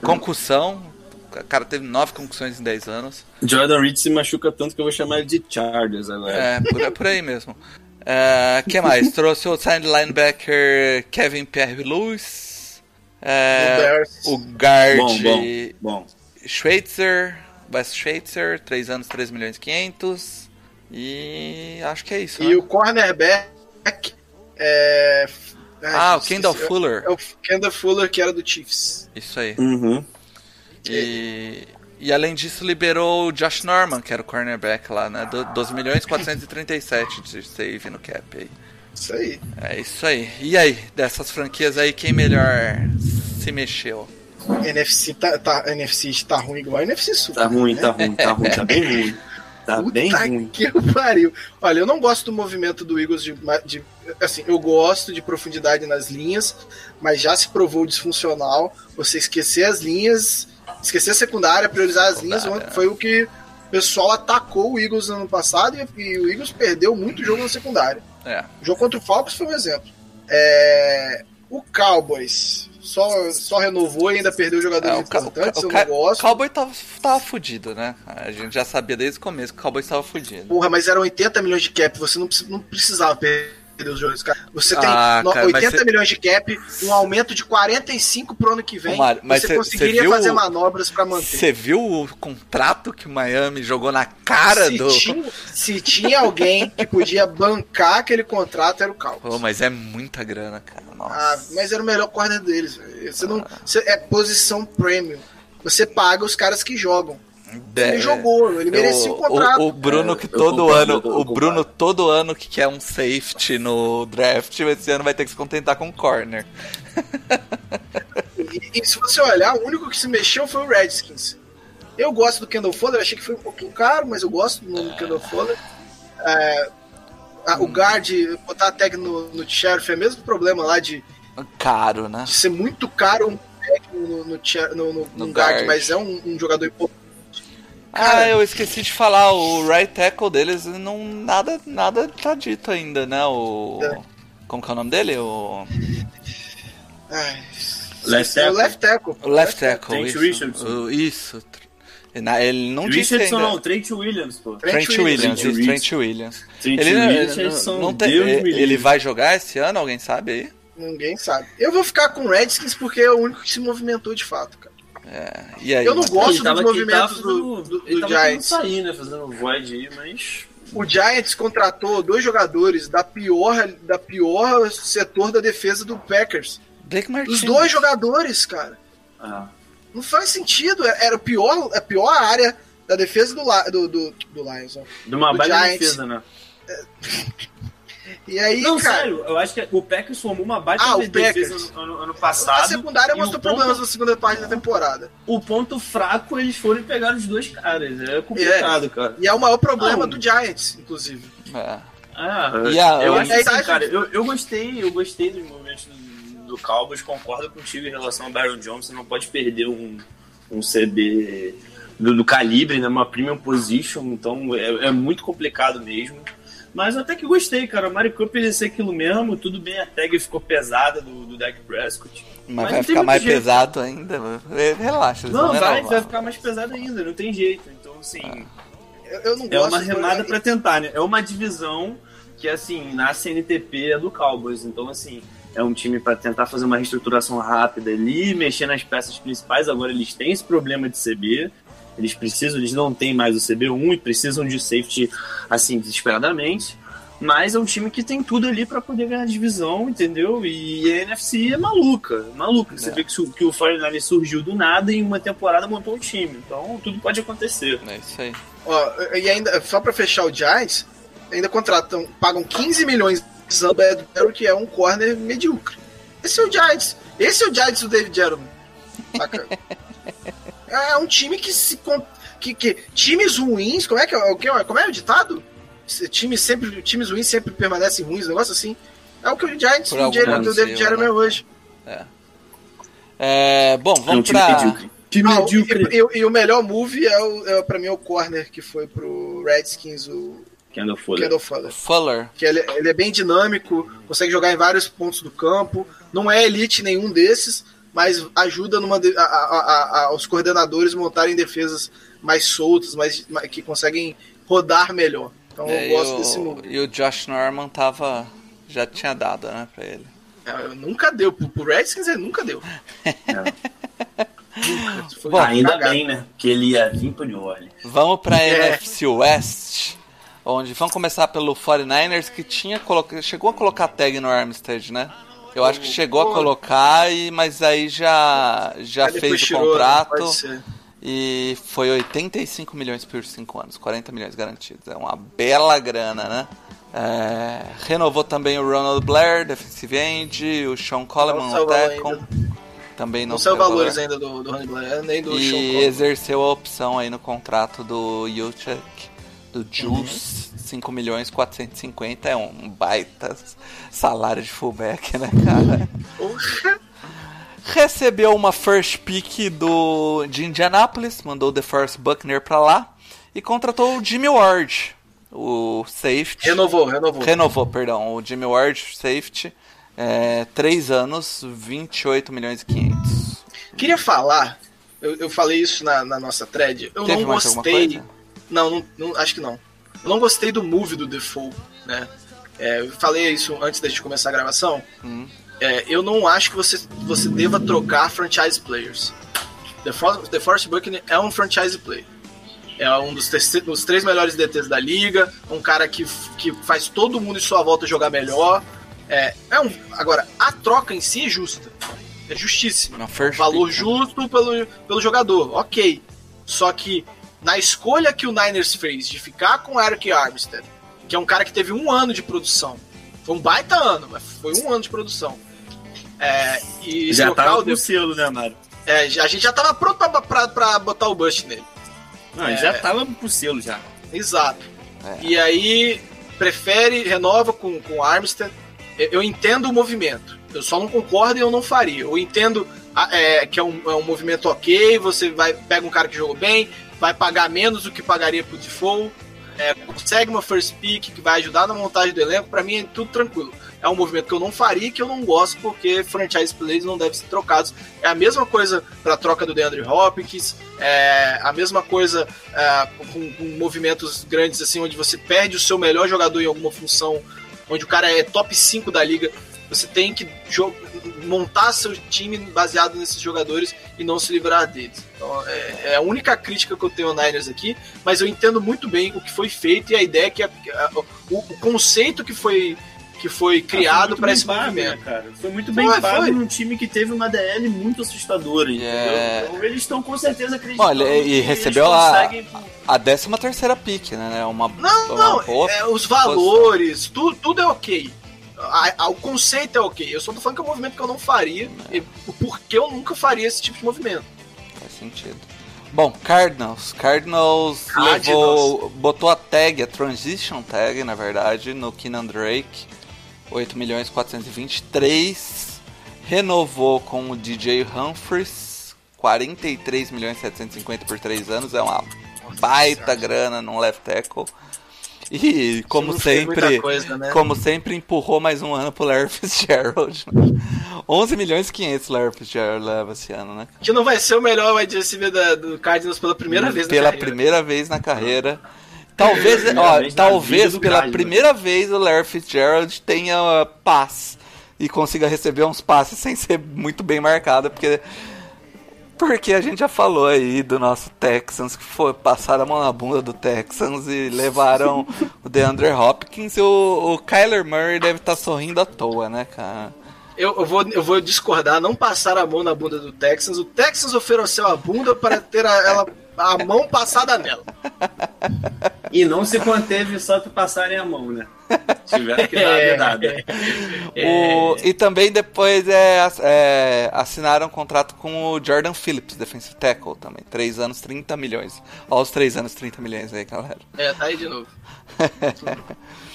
concussão. O cara teve 9 concussões em 10 anos. Jordan Reed se machuca tanto que eu vou chamar ele de Chargers agora. É, por, é por aí mesmo. O que mais? <laughs> Trouxe o side linebacker Kevin Pierre Lewis. É, o guard Bom, bom, bom. Schweitzer. Wes Schweitzer, 3 anos, 3 milhões e 500. E acho que é isso. E né? o cornerback é. Ai, Ah, o. Kendall Fuller. É o Kendall Fuller, que era do Chiefs. Isso aí. Uhum. E, e além disso, liberou o Josh Norman, que era o cornerback lá, né? Do, 12 milhões e 437 de save no cap aí. Isso aí. É isso aí. E aí, dessas franquias aí, quem melhor se mexeu? NFC tá, tá, NFC tá ruim igual a NFC Sul. Tá ruim, tá ruim, tá ruim, tá bem ruim. Tá bem Puta ruim. que pariu. Olha, eu não gosto do movimento do Eagles de, de- Assim, eu gosto de profundidade nas linhas, mas já se provou disfuncional. Você esquecer as linhas, esquecer a secundária, priorizar as linhas, foi o que o pessoal atacou o Eagles no ano passado e, e o Eagles perdeu muito jogo na secundária. É. O jogo contra o Falcons foi um exemplo. É, o Cowboys só, só renovou e ainda perdeu jogadores É, o, ca- o, importantes, ca- o eu ca- não gosto. Cowboy tava, tava fudido, né? A gente já sabia desde o começo que o Cowboy estava fudido. Porra, mas eram 80 milhões de cap, você não, não precisava perder os jogadores. Cara. Você tem Ah, cara, mas 80 cê- milhões de cap, um aumento de 45 pro ano que vem. Mário, mas você cê- conseguiria cê fazer manobras pra manter. Você viu o contrato que o Miami jogou na cara se, do. tinha, se tinha alguém que podia bancar aquele contrato, era o. Pô, mas é muita grana, cara. Nossa. Ah, mas era o melhor corner deles. Você não, você- é posição premium. Você paga os caras que jogam. Ele É, jogou, ele merecia o, um contrato. O, o Bruno É, que todo ano, o. Bruno todo ano que quer um safety no draft, esse ano vai ter que se contentar com corner. E, e se você olhar, o único que se mexeu foi o Redskins. Eu gosto do Kendall Fuller, achei que foi um pouquinho caro, mas eu gosto do nome do Kendall Fuller. É, a- o guard, botar a tag no, no Sheriff é o mesmo problema lá de, Caro, né? de ser muito caro um tag no, no, no, no- guard, guard. mas é um, um jogador importante. Ah, Cara- eu esqueci de falar, o right tackle deles não nada nada tá dito ainda, né? O É. como que é o nome dele? O, Ai, Left é o tackle. left tackle. o left tackle, Trent isso. Richardson. O- isso. Na- Ele não disse Richardson ainda. não, Trent Williams, pô. Trent Trent Williams, Williams. isso, Trent Williams. Trent Ele, Richardson, não, não tem, ele, ele vai jogar esse ano, alguém sabe aí? Ninguém sabe. Eu vou ficar com o Redskins porque é o único que se movimentou de fato, cara. É, e aí? Eu não gosto dos movimentos do, fazendo- do, do querendo Giants. sair, né? Fazendo um void aí, mas. O Giants contratou dois jogadores da pior, da pior setor da defesa do Packers. Blake Martinez. Os dois jogadores, cara. Ah, Não faz sentido. Era o pior, a pior área da defesa do, do, do, do Lions. ó. de uma Do baita Giants. defesa, né? <laughs> E aí, Não, cara, sério, eu acho que o Packers formou uma baita Ah, defesa no ano, ano a passado. secundária e mostrou o ponto- problemas na segunda parte da temporada. O ponto fraco, eles foram e pegaram os dois caras. É complicado, cara. E é o maior problema Não. do Giants, inclusive. É. Ah, E a- eu o- acho que assim, cara, eu, eu gostei, eu gostei dos movimentos do, do Cowboys, concordo contigo em relação ao Johnson, você não pode perder um, um CB do, do calibre, né, uma premium position, então é, é muito complicado mesmo. Mas até que gostei, cara. O Mari Cooper ia ser aquilo mesmo, tudo bem, a tag ficou pesada do, do Dak Prescott. Mas, não vai ficar mais jeito. pesado ainda. Relaxa, eles Não, vão vai, vai ficar mais pesado ainda, não tem jeito. Então, assim, Eu, eu não é gosto uma do- remada pra tentar, né? É uma divisão que, assim, na CNTP é do Cowboys. Então, assim, é um time pra tentar fazer uma reestruturação rápida ali, mexer nas peças principais. Agora eles têm esse problema de CB. Eles precisam, eles não têm mais o CB1 e precisam de safety, assim, desesperadamente. Mas é um time que tem tudo ali pra poder ganhar a divisão, entendeu? E a NFC é maluca, maluca. Você É. vê que, que o 49 surgiu do nada e em uma temporada montou um time. Então tudo pode acontecer. É isso aí. Ó, e ainda, só pra fechar o Giants, ainda contratam, pagam 15 milhões de Zambed que é um corner medíocre. Esse é o Giants. Esse é o Giants do David Jeromy. <laughs> Saca? é um time que se. Que, que, times ruins, como é que é, o que- como é o ditado? Times, sempre, times ruins sempre permanecem ruins, um negócio assim. É o que o Giants do, do David né? é hoje. É, bom, É um vamos time pra. medíocre. Time Ah, medíocre. e, e- e o melhor move é, o, é pra mim é o corner que foi pro Redskins, o Kendall Fuller. Kendall Fuller. Fuller. que ele, ele é bem dinâmico, consegue jogar em vários pontos do campo, não é elite nenhum desses, mas ajuda numa de- a- a- a- os coordenadores montarem defesas mais soltas, mais, mais- que conseguem rodar melhor. Então É, eu gosto e, desse o, move. e o Josh Norman tava. Já tinha dado, né, pra ele. É, nunca deu, pro, pro Redskins ele nunca deu. <laughs> Nunca. Foi Bom, Ainda cagado. bem, né? Que ele ia vir pro New Orleans. Vamos pra É. NFC West. Onde vamos começar pelo 49ers que tinha coloca... chegou a colocar tag no Armstead, né? Eu acho que chegou a colocar, e... mas aí já, já Aí fez o tirou, contrato e foi 85 milhões por 5 anos, 40 milhões garantidos. É uma bela grana, né? É, renovou também o Ronald Blair, defensive end, o Sean Coleman, o ainda. Também não, Não saiu valores valor. ainda do, do Honey Blair, nem do Sean E Coleman. exerceu a opção aí no contrato do Juchek, do Juice, 5 milhões 450 é um baita salário de fullback, né, cara? Recebeu uma first pick do, de Indianapolis, mandou o DeForest Buckner pra lá e contratou o Jimmy Ward, o safety. Renovou, renovou. Renovou, perdão, o Jimmy Ward, safety. É, 3 anos, 28 milhões e 500. Queria falar, eu, eu falei isso na, na nossa thread, eu Teve não gostei. Não, não, não- acho que não. Eu não gostei do move do Default, né? é, eu falei isso antes da gente começar a gravação. Hum. É, eu não acho que você, você deva trocar franchise players. The, For The Forest Buckner é um franchise player. É um dos, dos três melhores DTs da liga, um cara que, que faz todo mundo em sua volta jogar melhor. É, é um, agora, a troca em si é justa. É justíssima. Valor né? justo pelo, pelo jogador, ok. Só que na escolha que o Niners fez de ficar com o Eric Armstead, que é um cara que teve um ano de produção, foi um baita ano, mas foi um ano de produção. É, e Já tava o com o selo, né, Mário? é, a gente já tava pronto pra, pra, pra botar o bust nele. Não, É. já tava com o selo já. Exato. É. E aí, prefere, renova com, com o Armstead. Eu, eu entendo o movimento. Eu só não concordo e eu não faria. Eu entendo ah, é, que é um, é um movimento ok, você vai pega um cara que jogou bem, vai pagar menos do que pagaria pro default, é, consegue uma first pick que vai ajudar na montagem do elenco, pra mim é tudo tranquilo. É um movimento que eu não faria e que eu não gosto porque franchise players não devem ser trocados. É a mesma coisa pra troca do DeAndre Hopkins, é a mesma coisa é, com, com movimentos grandes assim, onde você perde o seu melhor jogador em alguma função, onde o cara é top 5 da liga. Você tem que montar seu time baseado nesses jogadores e não se livrar deles. Então, é, é a única crítica que eu tenho ao Niners aqui, mas eu entendo muito bem o que foi feito e a ideia que a- a- o, o conceito que foi que foi criado para esse pago, movimento. né, cara? Foi muito bem Foi, pago foi. num time que teve uma DL muito assustadora? É. Então eles estão com certeza acreditando Olha, e recebeu a- conseguem- A 13 terceira pick, né? É Uma, Não, uma não, boa é, os valores, tu- tudo é ok. A- a- o conceito é ok. Eu só tô falando que é um movimento que eu não faria. E o porquê eu nunca faria esse tipo de movimento. Faz sentido. Bom, Cardinals. Cardinals, Cardinals. levou. botou a tag, a transition tag, na verdade, no Keenan Drake. 8 milhões 423. Renovou com o DJ Humphries. 43 milhões 750 por 3 anos. É uma baita grana num left tackle. <laughs> E como muita sempre, coisa, né? como sempre empurrou mais um ano pro Larry Fitzgerald. <laughs> 11 milhões e 500 Larry Fitzgerald leva esse ano, né? Que não vai ser o melhor wide receiver da- do Cardinals pela primeira vez na pela carreira. primeira vez na carreira. Talvez, ó, vez na talvez pela Cardinals. primeira vez o Larry Fitzgerald tenha paz e consiga receber uns passes sem ser muito bem marcado, porque porque a gente já falou aí do nosso Texans que foi passaram a mão na bunda do Texans e levaram <laughs> o DeAndre Hopkins e o, o Kyler Murray deve estar sorrindo à toa, né, cara? Eu, eu vou, eu vou discordar, não passar a mão na bunda do Texans. O Texans ofereceu a bunda para ter a, ela, a mão passada nela. E não se conteve só pra passarem a mão, né? Tiveram que dar a dedada. O- e também depois é, é, assinaram um contrato com o Jordan Phillips, defensive tackle também. 3 anos, 30 milhões. Olha os 3 anos, 30 milhões aí, galera. É, tá aí de novo.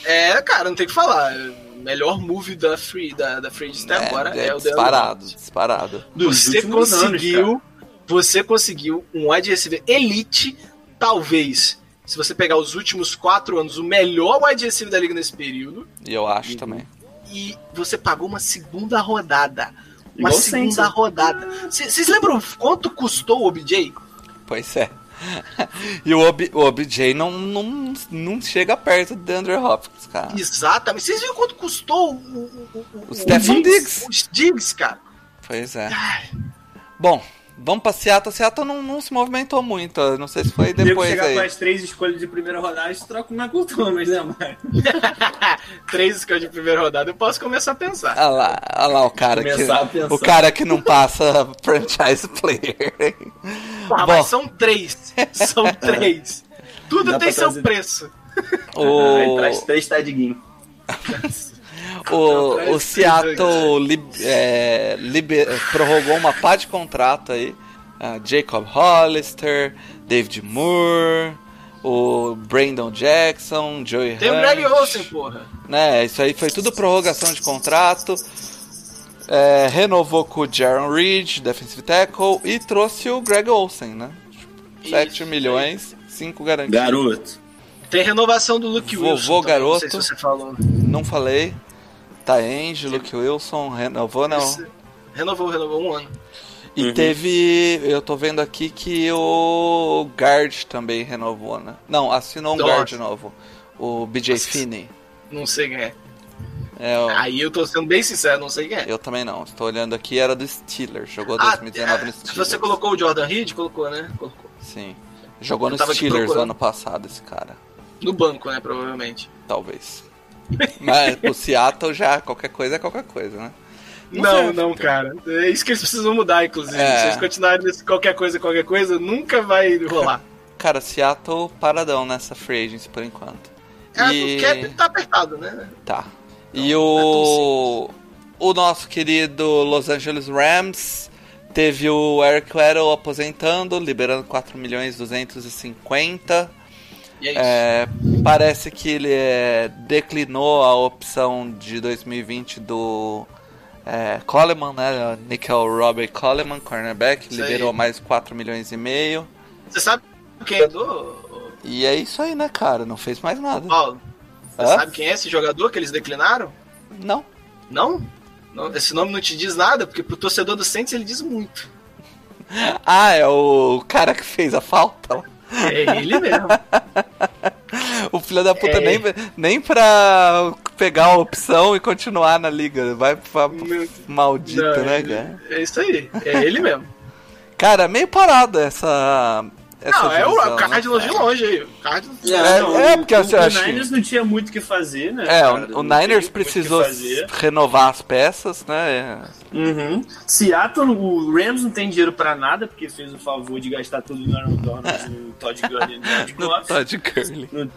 é, cara, não tem o que falar. O melhor move da Free, da, da Free até agora é, o DeAndre disparado, disparado. Dos Você últimos anos, conseguiu, você conseguiu um wide receiver elite, talvez, se você pegar os últimos quatro anos, o melhor wide receiver da liga nesse período, E eu acho também. e você pagou uma segunda rodada. Uma Igual o segunda Saints, né? rodada. Vocês lembram quanto custou o OBJ? Pois é. <laughs> E o, Ob, o OBJ não, não, não chega perto do DeAndre Hopkins, cara. Exatamente. Vocês viram quanto custou o, o, o, O Stephon Diggs. Os Diggs, cara. Pois é. Bom, vamos pra Seattle. Seattle não, não se movimentou muito. Não sei se foi <laughs> Depois depois chegar aí. com as três escolhas de primeira rodada, eles trocam o Michael Thomas, né, Mário? Três escolhas de primeira rodada, eu posso começar a pensar. Olha lá, olha lá o cara que Começar o cara que não passa <laughs> franchise player. Ah, Bom. mas são três. São <laughs> três. Tudo Dá tem seu trazer- preço. Aí O, traz três tadiguinhos. O, Parece o Seattle lib- é, liber- prorrogou uma pá de contrato aí. Ah, Jacob Hollister, David Moore, o Brandon Jackson, Joey Tem o Hunt, Greg Olsen, porra. né? Isso aí foi tudo prorrogação de contrato. É, renovou com o Jaron Reed, defensive tackle, e trouxe o Greg Olsen, né? 7 Isso, milhões, 5 garantidos. Garoto. Tem renovação do Luke Vovô Wilson. também, garoto. Não sei se você falou. Não falei. Taenge, Luke Wilson, renovou não. Esse- Renovou, renovou um ano. E Uhum. teve. Eu tô vendo aqui que o Guard também renovou, né? Não, assinou um Nossa. Guard novo. O BJ Nossa. Finney. Não sei quem é. É, eu, Aí eu tô sendo bem sincero, não sei quem é. eu também não. Estou olhando aqui, era do Steelers. Jogou Ah, 2019 no é, Steelers. você colocou o Jordan Reed? Colocou, né? Colocou. Sim. Jogou Eu no Steelers ano passado, esse cara. No banco, né? Provavelmente. Talvez. Mas o Seattle já, qualquer coisa é qualquer coisa, né? Não, sei. não, cara. É isso que eles precisam mudar, inclusive. É. Se eles continuarem nesse qualquer coisa, qualquer coisa, nunca vai rolar. <laughs> Cara, Seattle paradão nessa free agency por enquanto. É, E- O cap tá apertado, né? Tá. E o. O nosso querido Los Angeles Rams teve o Eric Weddle aposentando, liberando 4 milhões 250. É. É, parece que ele é, declinou a opção de 2020 do é, Coleman, né? Nickel Robert Coleman, cornerback, Isso aí. liberou mais 4 milhões e meio. Você sabe quem é do. E é isso aí, né, cara? Não fez mais nada. Paulo? Você Hã? sabe quem é esse jogador que eles declinaram? Não. Não? Não, Esse nome não te diz nada, porque pro torcedor do Saints ele diz muito. <laughs> Ah, é o cara que fez a falta. É ele mesmo. O filho da puta É. nem, nem pra pegar a opção e continuar na liga. Vai pra Meu- maldito, Não, né, ele- cara? É isso aí. É ele mesmo. Cara, meio parada essa. Essa não, é o Cardinals né? de longe aí. O Cardinals. É, não, é, o- porque o, eu acho o que- Niners não tinha muito o que fazer, né? É, cara? o, o Niners o precisou renovar as peças, né? Uhum. Seattle, o Rams não tem dinheiro pra nada, porque fez o favor de gastar tudo no Aaron Donald, no <laughs> Todd Gurley e no. Todd Gurley. Não,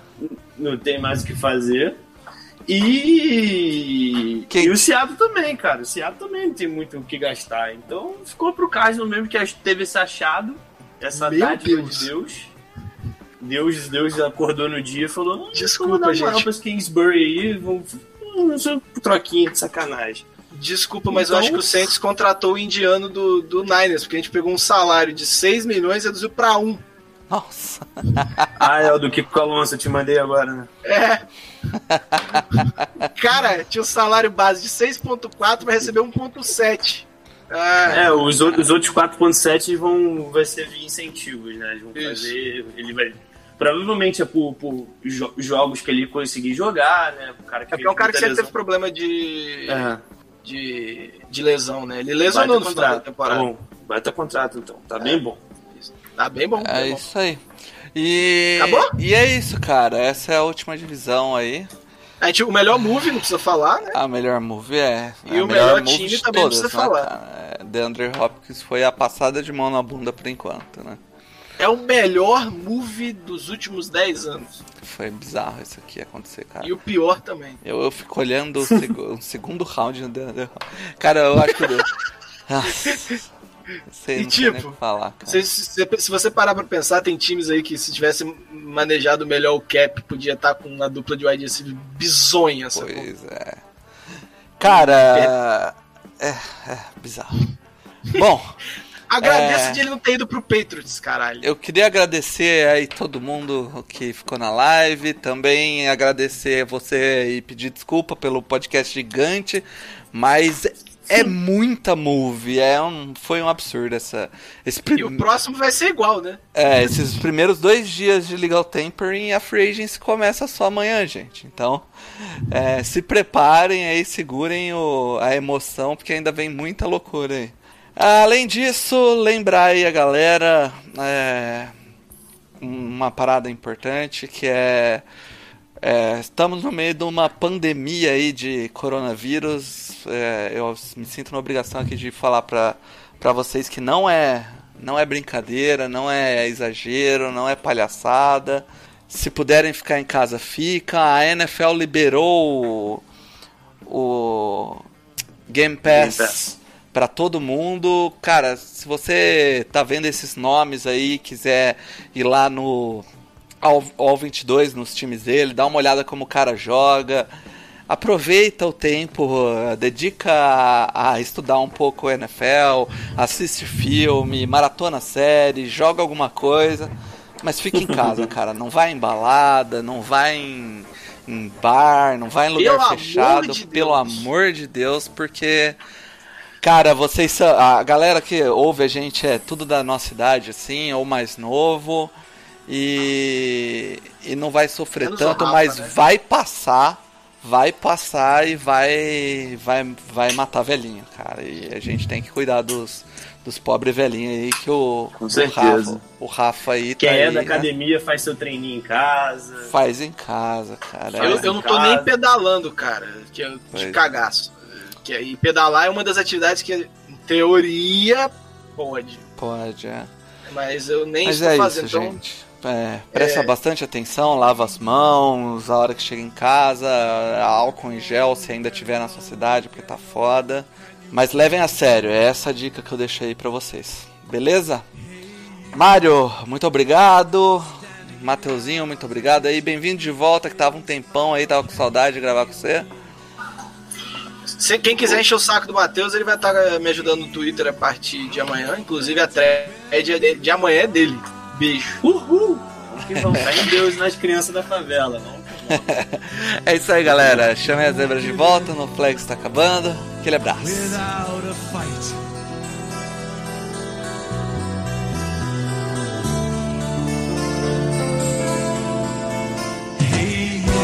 não tem mais o que fazer. E, Quem- e o Seattle também, cara. O Seattle também não tem muito o que gastar. Então ficou pro Cardinals mesmo que teve esse achado, essa Meu dádiva Deus. de Deus. Deus, Deus acordou no dia e falou: "Não, Desculpa, gente. pra esse Kingsbury aí, vamos. Sou troquinha de sacanagem. Desculpa, mas eu Então- acho que o Saints contratou o indiano do, do Niners, porque a gente pegou um salário de 6 milhões e reduziu pra 1. Nossa. Ah, é o do Kiko Alonso, eu te mandei agora, né? É. Cara, tinha um salário base de 6.4 vai receber 1.7. Ah, É, os, outros- os outros 4.7 vão vai ser via incentivos, né? Eles vão Isso. fazer. Ele vai. Provavelmente é por, por jo- jogos que ele conseguir jogar, né? O cara que é porque é um cara que sempre teve problema de, É, de, de lesão, né? Ele lesionou no final da contrato. Tá temporada. bom. Vai ter contrato então. Tá bem bom. Tá bem bom. É bom. isso aí. E. Acabou? E é isso, cara. Essa é a última divisão aí. A gente, o melhor move, não precisa falar, né? A melhor move é. E é a o melhor move time também não todas, precisa né, falar. cara? É, DeAndre Hopkins foi a passada de mão na bunda por enquanto, né? É o melhor move dos últimos 10 anos. Foi bizarro isso aqui acontecer, cara. E o pior também. Eu, eu fico olhando o, seg- <laughs> o segundo round no DeAndre Hopkins. Cara, eu acho que. Nossa. <laughs> Sei, E tipo, falar. Se, se- se você parar pra pensar, tem times aí que se tivesse manejado melhor o cap, podia estar com uma dupla de wide receiver bizonha? Pois é. Cara. É, é bizarro. Bom, <laughs> Agradeço É. de ele não ter ido pro Patriots, caralho. eu queria agradecer aí todo mundo que ficou na live. Também agradecer você e pedir desculpa pelo podcast gigante. Mas é muita move. É um, foi um absurdo essa. Esse E prim- o próximo vai ser igual, né? É, esses primeiros dois dias de Legal Tampering, a Free Agency começa só amanhã, gente. Então, é, se preparem aí, segurem o- a emoção, porque ainda vem muita loucura aí. Além disso, lembrar aí a galera é, uma parada importante que é, é, estamos no meio de uma pandemia aí de coronavírus. É, eu me sinto na obrigação aqui de falar pra vocês que não é não é brincadeira, não é exagero, não é palhaçada. Se puderem ficar em casa, fica. A NFL liberou o, o Game Pass, Game Pass. para todo mundo. Cara, se você tá vendo esses nomes aí, quiser ir lá no ao, ao 22 nos times dele, dá uma olhada como o cara joga. Aproveita o tempo, eh, dedica a, a estudar um pouco o NFL, assiste filme, maratona série, joga alguma coisa, mas fica em casa, <laughs> cara. Não vai em balada, não vai em, em bar, não vai em lugar Pelo amor fechado, de pelo amor de Deus, porque Cara, vocês são. A galera que ouve a gente é tudo da nossa idade, assim, ou mais novo. E. E não vai sofrer tanto, Rafa, mas né? vai passar. vai passar e vai vai vai matar velhinho, cara. E a gente tem que cuidar dos, dos pobres velhinhos aí que o, Com o certeza. Rafa, o Rafa aí Quem tá é aí, da né? academia faz seu treininho em casa. faz em casa, cara. Eu, É. eu não tô nem pedalando, cara, que é de Pois. cagaço. Que, e pedalar é uma das atividades que, em teoria, pode. Pode, é. Mas eu nem Mas estou é fazendo. isso, então, gente. É, presta bastante atenção, lava as mãos, a hora que chega em casa, álcool em gel se ainda tiver na sua cidade, porque tá foda. Mas levem a sério, é essa dica que eu deixei pra vocês. Beleza? Mário, muito obrigado. Mateuzinho, muito obrigado aí. Bem-vindo de volta, que tava um tempão aí, tava com saudade de gravar com você. se quem quiser encher o saco do Matheus, ele vai estar eh, me ajudando no Twitter a partir de amanhã. Inclusive, a thread de, de amanhã é dele. Beijo. Uhul! Que vão fé em Deus nas crianças da favela. Vamos É isso aí, galera. Chame as zebras de volta, no Flex tá acabando. Aquele abraço. without a fight. Hey, you,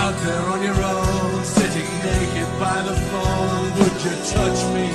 out there on your own, sitting naked by the phone, would you touch me?